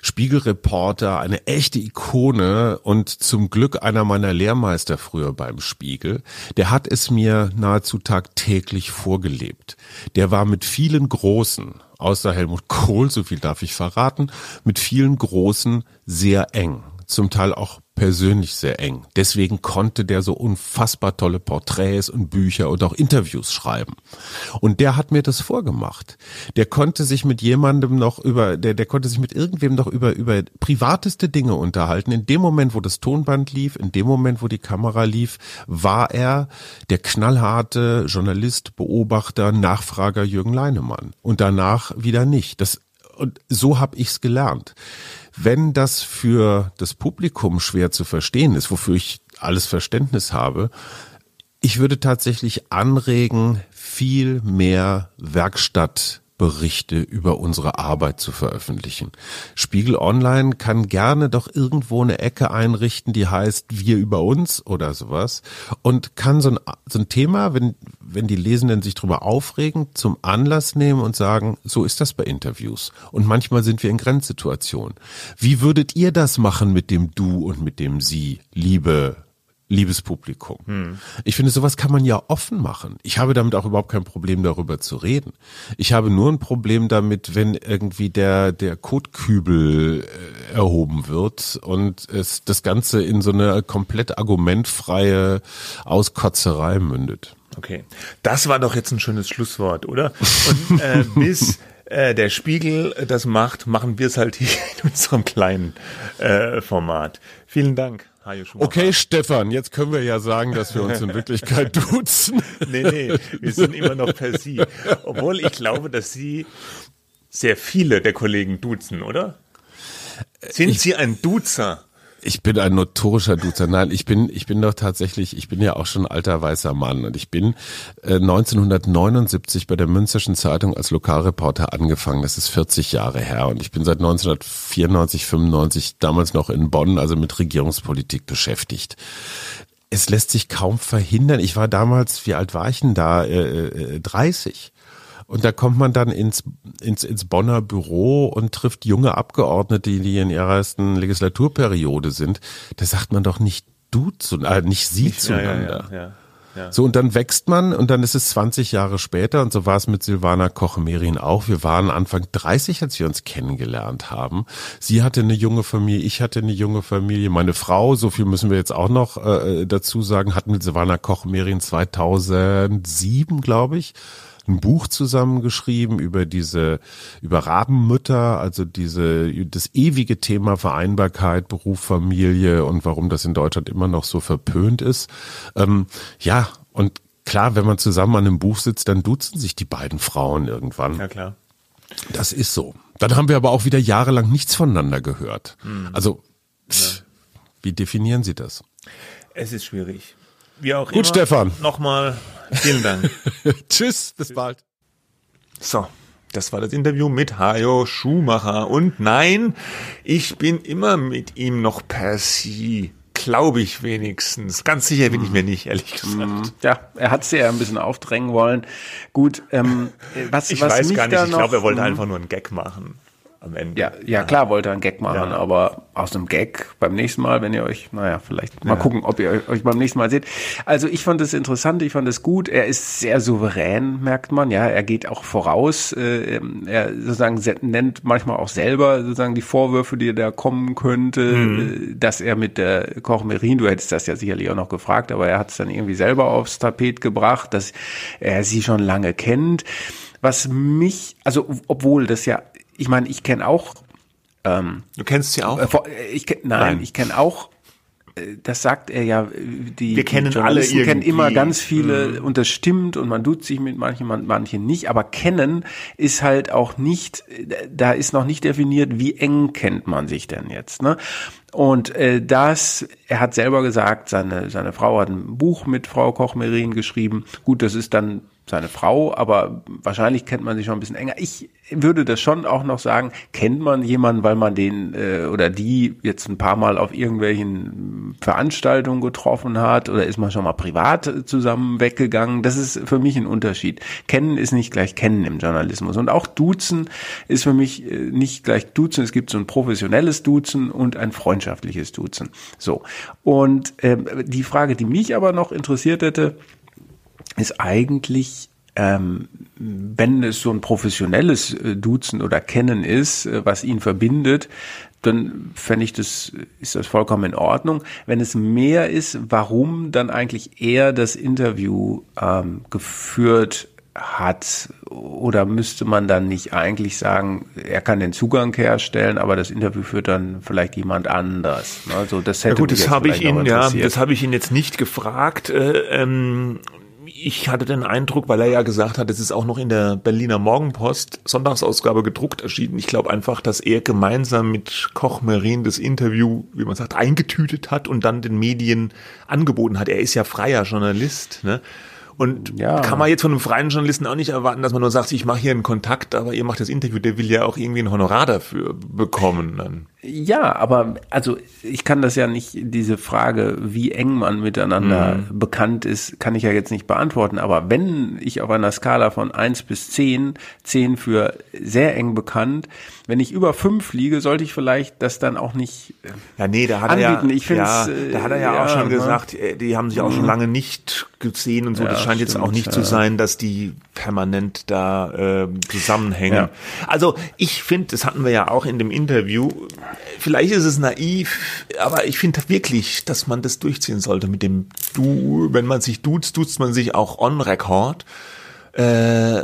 Spiegelreporter, eine echte Ikone und zum Glück einer meiner Lehrmeister früher beim Spiegel, der hat es mir nahezu tagtäglich vorgelebt. Der war mit vielen Großen, außer Helmut Kohl, so viel darf ich verraten, mit vielen Großen sehr eng zum Teil auch persönlich sehr eng. Deswegen konnte der so unfassbar tolle Porträts und Bücher und auch Interviews schreiben. Und der hat mir das vorgemacht. Der konnte sich mit jemandem noch über, der, der konnte sich mit irgendwem noch über, über privateste Dinge unterhalten. In dem Moment, wo das Tonband lief, in dem Moment, wo die Kamera lief, war er der knallharte Journalist, Beobachter, Nachfrager Jürgen Leinemann. Und danach wieder nicht. Das, und so habe ich's gelernt. Wenn das für das Publikum schwer zu verstehen ist, wofür ich alles Verständnis habe, ich würde tatsächlich anregen, viel mehr Werkstattberichte über unsere Arbeit zu veröffentlichen. Spiegel Online kann gerne doch irgendwo eine Ecke einrichten, die heißt Wir über uns oder sowas und kann so ein, so ein Thema, wenn, wenn die Lesenden sich drüber aufregen, zum Anlass nehmen und sagen, so ist das bei Interviews. Und manchmal sind wir in Grenzsituationen. Wie würdet ihr das machen mit dem Du und mit dem Sie, liebe liebes Publikum. Ich finde, sowas kann man ja offen machen. Ich habe damit auch überhaupt kein Problem, darüber zu reden. Ich habe nur ein Problem damit, wenn irgendwie der, der Kotkübel äh, erhoben wird und es das Ganze in so eine komplett argumentfreie Auskotzerei mündet. Okay, das war doch jetzt ein schönes Schlusswort, oder? Und äh, bis äh, der Spiegel das macht, machen wir es halt hier in unserem kleinen äh, Format. Vielen Dank, Schumacher. Okay, Stefan, jetzt können wir ja sagen, dass wir uns in Wirklichkeit duzen. Nee, nee, wir sind immer noch per Sie. Obwohl ich glaube, dass Sie sehr viele der Kollegen duzen, oder? Sind Sie ein Duzer? Ich bin ein notorischer Duzer. Nein, ich bin, ich bin doch tatsächlich, ich bin ja auch schon alter weißer Mann und ich bin äh, 1979 bei der Münsterschen Zeitung als Lokalreporter angefangen. Das ist 40 Jahre her und ich bin seit 1994, 95 damals noch in Bonn, also mit Regierungspolitik beschäftigt. Es lässt sich kaum verhindern. Ich war damals, wie alt war ich denn da? Äh, äh, 30. Und da kommt man dann ins, ins, ins Bonner Büro und trifft junge Abgeordnete, die in ihrer ersten Legislaturperiode sind. Da sagt man doch nicht du zu, äh, nicht sie zueinander. Ja, ja, ja. So, und dann wächst man und dann ist es 20 Jahre später und so war es mit Silvana Koch-Merin auch. Wir waren Anfang 30, als wir uns kennengelernt haben. Sie hatte eine junge Familie, ich hatte eine junge Familie. Meine Frau, so viel müssen wir jetzt auch noch äh, dazu sagen, hat mit Silvana Koch-Merin 2007, glaube ich, ein Buch zusammengeschrieben über diese, über Rabenmütter, also diese, das ewige Thema Vereinbarkeit, Beruf, Familie und warum das in Deutschland immer noch so verpönt ist. Ähm, ja, und klar, wenn man zusammen an einem Buch sitzt, dann duzen sich die beiden Frauen irgendwann. ja klar. Das ist so. Dann haben wir aber auch wieder jahrelang nichts voneinander gehört. Also, wie definieren Sie das? Es ist schwierig. Wie auch Gut, immer. Stefan. Nochmal vielen Dank. Tschüss, bis bald. So, Das war das Interview mit Hajo Schumacher. Und nein, ich bin immer mit ihm noch per Sie. Glaube ich wenigstens. Ganz sicher bin ich mir nicht, ehrlich gesagt. Ja, er hat sie ja ein bisschen aufdrängen wollen. Gut, ähm, was, Ich was weiß gar nicht. Ich glaube, er wollte ähm, einfach nur einen Gag machen. Am Ende. Ja, ja, klar wollte er einen Gag machen, Ja. aber aus einem Gag beim nächsten Mal, wenn ihr euch, naja, vielleicht mal gucken, ob ihr euch beim nächsten Mal seht. Also ich fand es interessant, ich fand es gut. Er ist sehr souverän, merkt man. Ja, er geht auch voraus. Äh, ähm, er sozusagen nennt manchmal auch selber sozusagen die Vorwürfe, die da kommen könnte, äh, dass er mit der Koch Merin, du hättest das ja sicherlich auch noch gefragt, aber er hat es dann irgendwie selber aufs Tapet gebracht, dass er sie schon lange kennt. Was mich, also obwohl das ja, ich meine, ich kenne auch Du kennst sie auch? äh, äh, Ich nein, Nein. ich kenne auch. äh, Das sagt er ja. Die, Wir kennen die alle kennen immer irgendwie. ganz viele und das stimmt und man tut sich mit manchen, man- manchen nicht. Aber kennen ist halt auch nicht. Da ist noch nicht definiert, wie eng kennt man sich denn jetzt. Ne? Und äh, das, er hat selber gesagt, seine seine Frau hat ein Buch mit Frau Koch-Merin geschrieben. Gut, das ist dann seine Frau, aber wahrscheinlich kennt man sich schon ein bisschen enger. Ich würde das schon auch noch sagen, kennt man jemanden, weil man den äh, oder die jetzt ein paar Mal auf irgendwelchen Veranstaltungen getroffen hat oder ist man schon mal privat äh, zusammen weggegangen. Das ist für mich ein Unterschied. Kennen ist nicht gleich kennen im Journalismus. Und auch Duzen ist für mich äh, nicht gleich Duzen. Es gibt so ein professionelles Duzen und ein freundschaftliches Duzen. So. Und ähm, die Frage, die mich aber noch interessiert hätte, ist eigentlich, ähm, wenn es so ein professionelles äh, Duzen oder Kennen ist, äh, was ihn verbindet, dann fände ich das, ist das vollkommen in Ordnung. Wenn es mehr ist, warum dann eigentlich er das Interview ähm, geführt hat oder müsste man dann nicht eigentlich sagen, er kann den Zugang herstellen, aber das Interview führt dann vielleicht jemand anders. ne? Also das hätte Ja gut, das jetzt habe ich ihn, ja, das habe ich ihn jetzt nicht gefragt. Äh, ähm, ich hatte den Eindruck, weil er ja gesagt hat, es ist auch noch in der Berliner Morgenpost Sonntagsausgabe gedruckt erschienen. Ich glaube einfach, dass er gemeinsam mit Koch Merin das Interview, wie man sagt, eingetütet hat und dann den Medien angeboten hat. Er ist ja freier Journalist, ne? Und Ja. kann man jetzt von einem freien Journalisten auch nicht erwarten, dass man nur sagt, ich mache hier einen Kontakt, aber ihr macht das Interview, der will ja auch irgendwie ein Honorar dafür bekommen. Dann. Ja, aber also ich kann das ja nicht, diese Frage, wie eng man miteinander Mhm. bekannt ist, kann ich ja jetzt nicht beantworten. Aber wenn ich auf einer Skala von eins bis zehn, zehn für sehr eng bekannt, wenn ich über fünf liege, sollte ich vielleicht das dann auch nicht. äh, Ja, nee, da hat anbieten. er ja, Ich find's, ja, äh, da hat er ja, ja, auch schon ne? gesagt, äh, die haben sich auch schon lange nicht gesehen und so. Ja, das scheint jetzt stimmt, auch nicht zu ja. sein, dass die permanent da ähm, zusammenhängen. Also ich finde, das hatten wir ja auch in dem Interview. Vielleicht ist es naiv, aber ich finde wirklich, dass man das durchziehen sollte mit dem Du. Wenn man sich duzt, duzt man sich auch on record. Äh,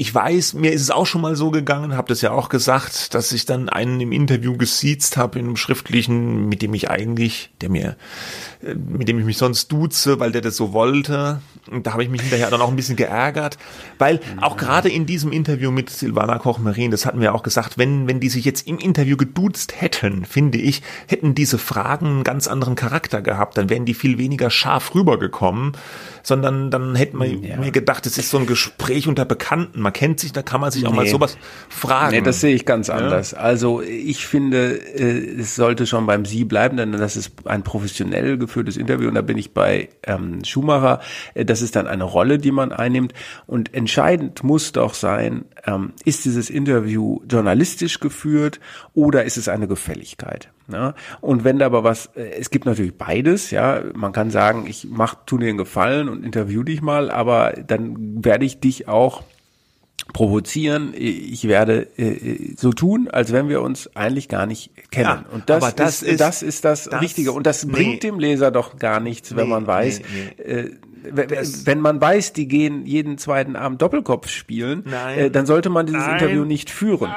ich weiß, mir ist es auch schon mal so gegangen, habe das ja auch gesagt, dass ich dann einen im Interview gesiezt habe, in einem schriftlichen, mit dem ich eigentlich, der mir, äh, mit dem ich mich sonst duze, weil der das so wollte. Und da habe ich mich hinterher dann auch ein bisschen geärgert, weil auch gerade in diesem Interview mit Silvana Koch-Marin, das hatten wir auch gesagt, wenn, wenn die sich jetzt im Interview geduzt hätten, finde ich, hätten diese Fragen einen ganz anderen Charakter gehabt, dann wären die viel weniger scharf rübergekommen, sondern dann hätte man mir gedacht, es ist so ein Gespräch unter Bekannten, man kennt sich, da kann man sich auch mal Nee. sowas fragen. Nee, das sehe ich ganz anders. Also ich finde, äh, es sollte schon beim Sie bleiben, denn das ist ein professionell geführtes Interview und da bin ich bei ähm, Schumacher. Äh, Das ist dann eine Rolle, die man einnimmt und entscheidend muss doch sein, ähm, ist dieses Interview journalistisch geführt oder ist es eine Gefälligkeit? Ja? Und wenn da aber was, äh, es gibt natürlich beides, ja, man kann sagen, ich mach, tu dir einen Gefallen und interview dich mal, aber dann werde ich dich auch provozieren. Ich werde äh, so tun, als wenn wir uns eigentlich gar nicht kennen. Ja, und das, aber das ist, ist- das ist das, das- Richtige. Und das nee. bringt dem Leser doch gar nichts, wenn Nee, man weiß, nee, Äh, wenn- wenn man weiß, die gehen jeden zweiten Abend Doppelkopf spielen, Nein. äh, dann sollte man dieses Nein. Interview nicht führen.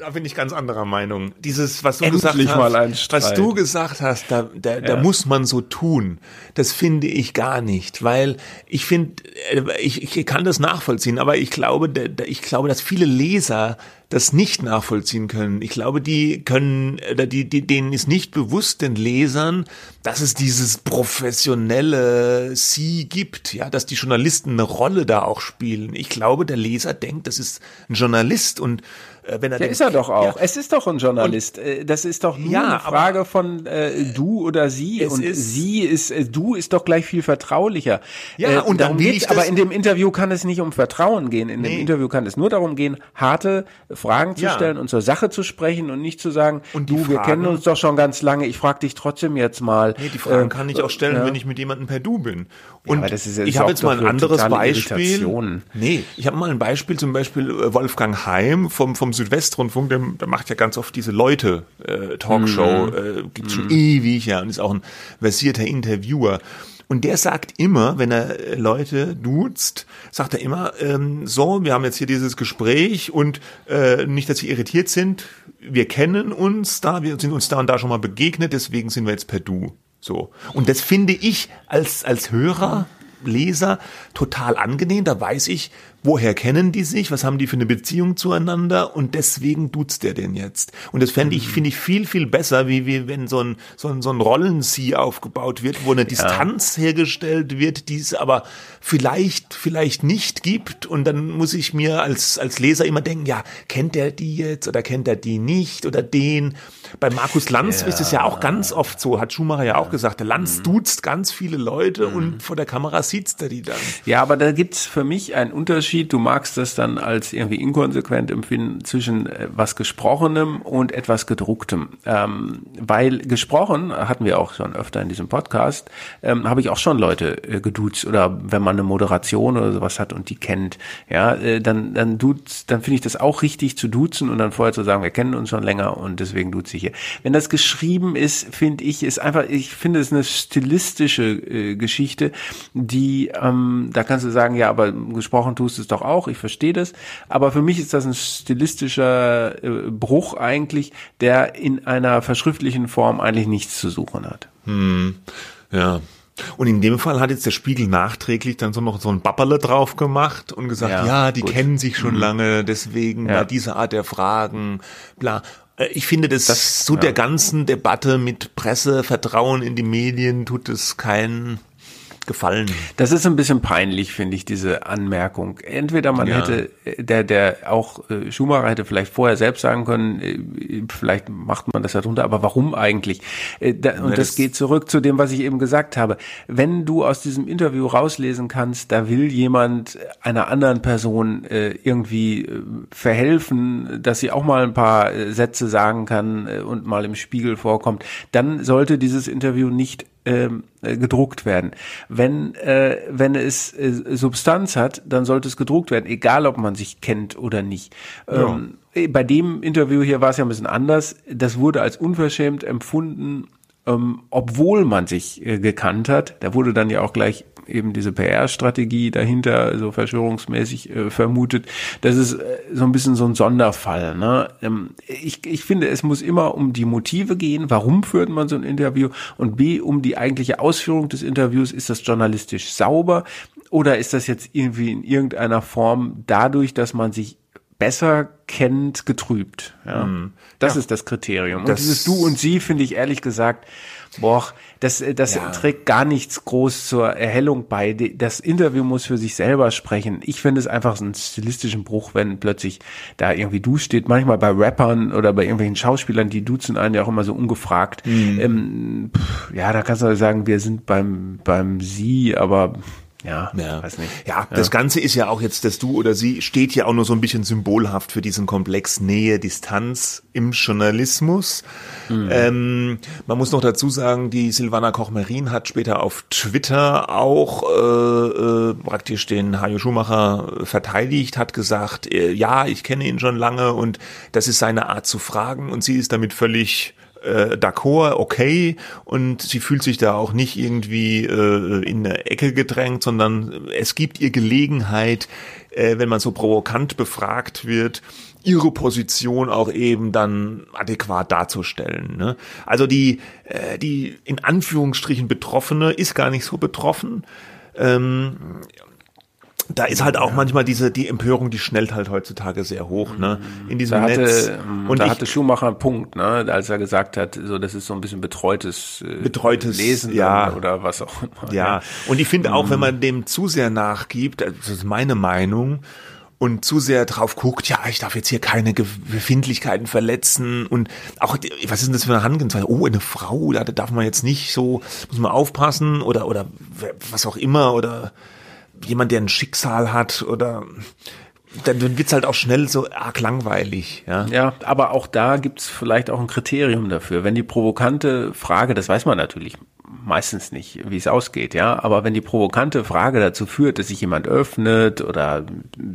Da bin ich ganz anderer Meinung. Dieses, was du Endlich gesagt hast, was du gesagt hast, da, da, da muss man so tun. Das finde ich gar nicht, weil ich finde, äh, ich, ich kann das nachvollziehen, aber ich glaube, ich glaube, dass viele Leser das nicht nachvollziehen können. Ich glaube, die können, oder die, die, denen ist nicht bewusst, den Lesern, dass es dieses professionelle Sie gibt, ja, dass die Journalisten eine Rolle da auch spielen. Ich glaube, der Leser denkt, das ist ein Journalist und äh, wenn er ja, ist er doch auch. Ja, es ist doch ein Journalist. Und, das ist doch nur ja, eine Frage von äh, du oder sie. Und ist- sie ist, äh, du ist doch gleich viel vertraulicher. Äh, Ja, und dann will geht's, ich das- aber in dem Interview kann es nicht um Vertrauen gehen. In dem Nee. Interview kann es nur darum gehen, harte Fragen zu stellen und zur Sache zu sprechen und nicht zu sagen, Und du, wir Fragen- kennen uns doch schon ganz lange, ich frage dich trotzdem jetzt mal. Nee, die Fragen Äh, kann ich auch stellen, wenn ich mit jemandem per Du bin. Und aber das ist ja- ich habe jetzt mal ein anderes Beispiel. Irritation. Nee, ich habe mal ein Beispiel, zum Beispiel äh, Wolfgang Heim vom, vom Südwestrundfunk, der, der macht ja ganz oft diese Leute äh, Talkshow, Mhm. äh, gibt's schon ewig, ja, und ist auch ein versierter Interviewer. Und der sagt immer, wenn er äh, Leute duzt, sagt er immer, ähm, so, wir haben jetzt hier dieses Gespräch und äh, nicht, dass sie irritiert sind, wir kennen uns da, wir sind uns da und da schon mal begegnet, deswegen sind wir jetzt per Du. So. Und das finde ich als, als Hörer, Leser total angenehm. Da weiß ich, woher kennen die sich, was haben die für eine Beziehung zueinander und deswegen duzt der den jetzt. Und das fände ich, finde ich viel, viel besser, wie, wie wenn so ein, so ein, so ein Rollen-Sie aufgebaut wird, wo eine Distanz hergestellt wird, die es aber vielleicht, vielleicht nicht gibt. Und dann muss ich mir als, als Leser immer denken, ja, kennt der die jetzt oder kennt er die nicht oder den? Bei Markus Lanz ist es ja auch ganz oft so, hat Schumacher ja auch gesagt, der Lanz duzt ganz viele Leute und vor der Kamera sieht's der die dann. Ja, aber da gibt's für mich einen Unterschied. Du magst das dann als irgendwie inkonsequent empfinden zwischen äh, was Gesprochenem und etwas Gedrucktem. Ähm, weil gesprochen, hatten wir auch schon öfter in diesem Podcast, ähm, habe ich auch schon Leute äh, geduzt oder wenn man eine Moderation oder sowas hat und die kennt, ja, äh, dann, dann duzt, dann finde ich das auch richtig zu duzen und dann vorher zu sagen, wir kennen uns schon länger und deswegen duze ich hier. Wenn das geschrieben ist, finde ich, ist einfach, ich finde es eine stilistische äh, Geschichte, die, ähm, da kannst du sagen, ja, aber gesprochen tust du es doch auch, ich verstehe das, aber für mich ist das ein stilistischer äh, Bruch eigentlich, der in einer verschriftlichen Form eigentlich nichts zu suchen hat. Ja. Und in dem Fall hat jetzt der Spiegel nachträglich dann so noch so ein Babberle drauf gemacht und gesagt, Ja, ja, die gut. kennen sich schon lange, deswegen Ja. bei dieser Art der Fragen, bla. Äh, Ich finde, das, Das- zu ja. der ganzen Debatte mit Presse, Vertrauen in die Medien tut es keinen Gefallen. Das ist ein bisschen peinlich, finde ich, diese Anmerkung. Entweder man Ja. hätte, äh, der, der auch äh, Schumacher hätte vielleicht vorher selbst sagen können, äh, vielleicht macht man das ja drunter, aber warum eigentlich? Und das, das- geht zurück zu dem, was ich eben gesagt habe. Wenn du aus diesem Interview rauslesen kannst, da will jemand einer anderen Person irgendwie verhelfen, dass sie auch mal ein paar Sätze sagen kann und mal im Spiegel vorkommt, dann sollte dieses Interview nicht ähm, äh, gedruckt werden. Wenn äh, wenn es äh, Substanz hat, dann sollte es gedruckt werden, egal ob man sich kennt oder nicht. Ähm, äh, bei dem Interview hier war es ja ein bisschen anders. Das wurde als unverschämt empfunden, ähm, obwohl man sich äh, gekannt hat. Da wurde dann ja auch gleich eben diese PR-Strategie dahinter so verschwörungsmäßig äh, vermutet. Das ist äh, so ein bisschen so ein Sonderfall. Ne? Ähm, ich, ich finde, es muss immer um die Motive gehen. Warum führt man so ein Interview? Und B, um die eigentliche Ausführung des Interviews. Ist das journalistisch sauber? Oder ist das jetzt irgendwie in irgendeiner Form dadurch, dass man sich besser kennt, getrübt. Ja. Das ist das Kriterium. Und Das- dieses Du und Sie finde ich ehrlich gesagt, boah, das, äh, das Ja. trägt gar nichts groß zur Erhellung bei. Das Interview muss für sich selber sprechen. Ich finde es einfach so einen stilistischen Bruch, wenn plötzlich da irgendwie Du steht. Manchmal bei Rappern oder bei irgendwelchen Schauspielern, die duzen einen ja auch immer so ungefragt. Ähm, pff, ja, da kannst du sagen, wir sind beim, beim Sie, aber ja, Ja. weiß nicht. Ja, das Ganze ist ja auch jetzt, das Du oder Sie steht ja auch nur so ein bisschen symbolhaft für diesen Komplex Nähe, Distanz im Journalismus. Ähm, man muss noch dazu sagen, die Silvana Koch-Merin hat später auf Twitter auch äh, äh, praktisch den Hajo Schumacher verteidigt, hat gesagt, äh, ja, ich kenne ihn schon lange und das ist seine Art zu fragen und sie ist damit völlig äh, d'accord, okay, und sie fühlt sich da auch nicht irgendwie äh, in eine Ecke gedrängt, sondern es gibt ihr Gelegenheit, äh, wenn man so provokant befragt wird, ihre Position auch eben dann adäquat darzustellen. Ne? Also die, äh, die in Anführungsstrichen Betroffene ist gar nicht so betroffen. Ähm, da ist halt auch manchmal diese die Empörung, die schnellt halt heutzutage sehr hoch, ne? In diesem Da hatte, Netz. ähm, Und da ich, hatte Schumacher einen Punkt, ne, als er gesagt hat, so das ist so ein bisschen betreutes, äh, Betreutes, Lesen ja. oder, was auch immer. ja, und ich finde auch, wenn Mhm. man dem zu sehr nachgibt, das ist meine Meinung, und zu sehr drauf guckt, ja, ich darf jetzt hier keine Befindlichkeiten verletzen und auch, was ist denn das für eine Handlungsweise? Oh, eine Frau, da darf man jetzt nicht so, muss man aufpassen oder, oder was auch immer oder jemand, der ein Schicksal hat oder dann wird's halt auch schnell so arg langweilig, ja. Ja, aber auch da gibt's vielleicht auch ein Kriterium dafür. Wenn die provokante Frage, das weiß man natürlich meistens nicht, wie es ausgeht, ja, aber wenn die provokante Frage dazu führt, dass sich jemand öffnet oder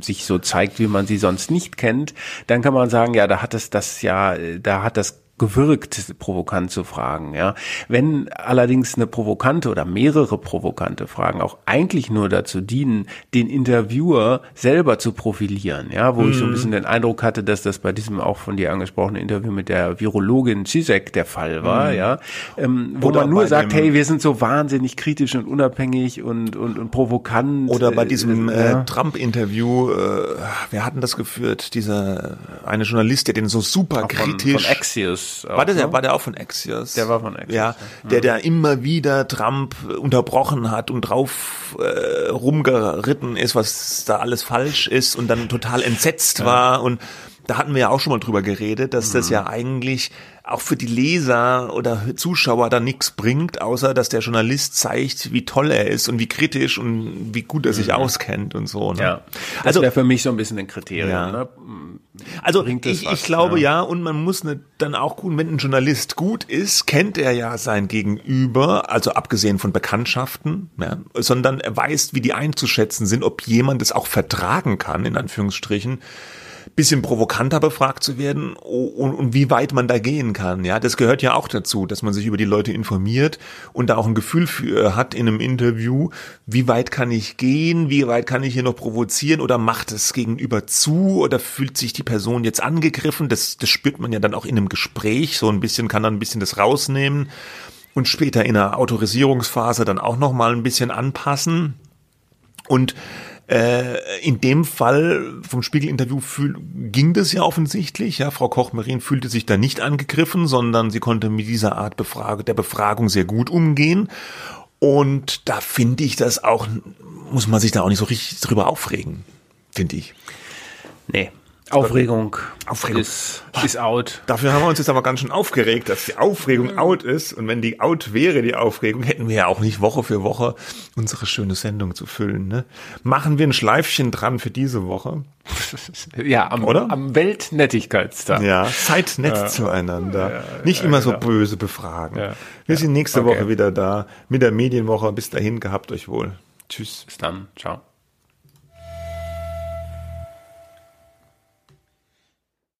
sich so zeigt, wie man sie sonst nicht kennt, dann kann man sagen, ja, da hat es das ja, da hat das gewirkt, provokant zu fragen, ja. Wenn allerdings eine provokante oder mehrere provokante Fragen auch eigentlich nur dazu dienen, den Interviewer selber zu profilieren, ja, wo ich so ein bisschen den Eindruck hatte, dass das bei diesem auch von dir angesprochenen Interview mit der Virologin Zizek der Fall war, ja, ähm, wo Oder man nur sagt, hey, wir sind so wahnsinnig kritisch und unabhängig und, und, und provokant. Oder bei äh, diesem ja. äh, Trump-Interview, äh, wer hat denn das geführt? Dieser eine Journalist, der den so super von, von kritisch. Axios. auch, war, der, ne? war der auch von Axios? Der war von Axios, Ja, der da immer wieder Trump unterbrochen hat und drauf äh, rumgeritten ist, was da alles falsch ist und dann total entsetzt war und da hatten wir ja auch schon mal drüber geredet, dass das Mhm. ja eigentlich auch für die Leser oder Zuschauer da nichts bringt, außer dass der Journalist zeigt, wie toll er ist und wie kritisch und wie gut er sich auskennt und so. Ne? Mhm. Ja, das also wäre für mich so ein bisschen ein Kriterium. Ja. Ne? also ich, was, ich glaube ja. ja. und man muss ne, dann auch gut, wenn ein Journalist gut ist, kennt er ja sein Gegenüber, also abgesehen von Bekanntschaften, ja, sondern er weiß, wie die einzuschätzen sind, ob jemand es auch vertragen kann, in Anführungsstrichen, bisschen provokanter befragt zu werden und, und wie weit man da gehen kann. Ja, das gehört ja auch dazu, dass man sich über die Leute informiert und da auch ein Gefühl für hat in einem Interview, wie weit kann ich gehen, wie weit kann ich hier noch provozieren oder macht es gegenüber zu oder fühlt sich die Person jetzt angegriffen? Das, das spürt man ja dann auch in einem Gespräch, so ein bisschen kann dann ein bisschen das rausnehmen und später in einer Autorisierungsphase dann auch noch mal ein bisschen anpassen. Und äh, in dem Fall vom Spiegel-Interview ging das ja offensichtlich. Ja, Frau Koch-Merin fühlte sich da nicht angegriffen, sondern sie konnte mit dieser Art Befrage, der Befragung sehr gut umgehen. Und da finde ich das auch, muss man sich da auch nicht so richtig drüber aufregen, finde ich. Nee. Aufregung, Aufregung. Ist, ist out. Dafür haben wir uns jetzt aber ganz schön aufgeregt, dass die Aufregung out ist. Und wenn die out wäre, die Aufregung, hätten wir ja auch nicht Woche für Woche unsere schöne Sendung zu füllen. Ne? Machen wir ein Schleifchen dran für diese Woche. Ja, am, Oder? am Weltnettigkeitstag. Ja, seid nett zueinander. Nicht immer so böse befragen. Wir sind nächste Okay. Woche wieder da mit der Medienwoche. Bis dahin, gehabt euch wohl. Tschüss. Bis dann. Ciao.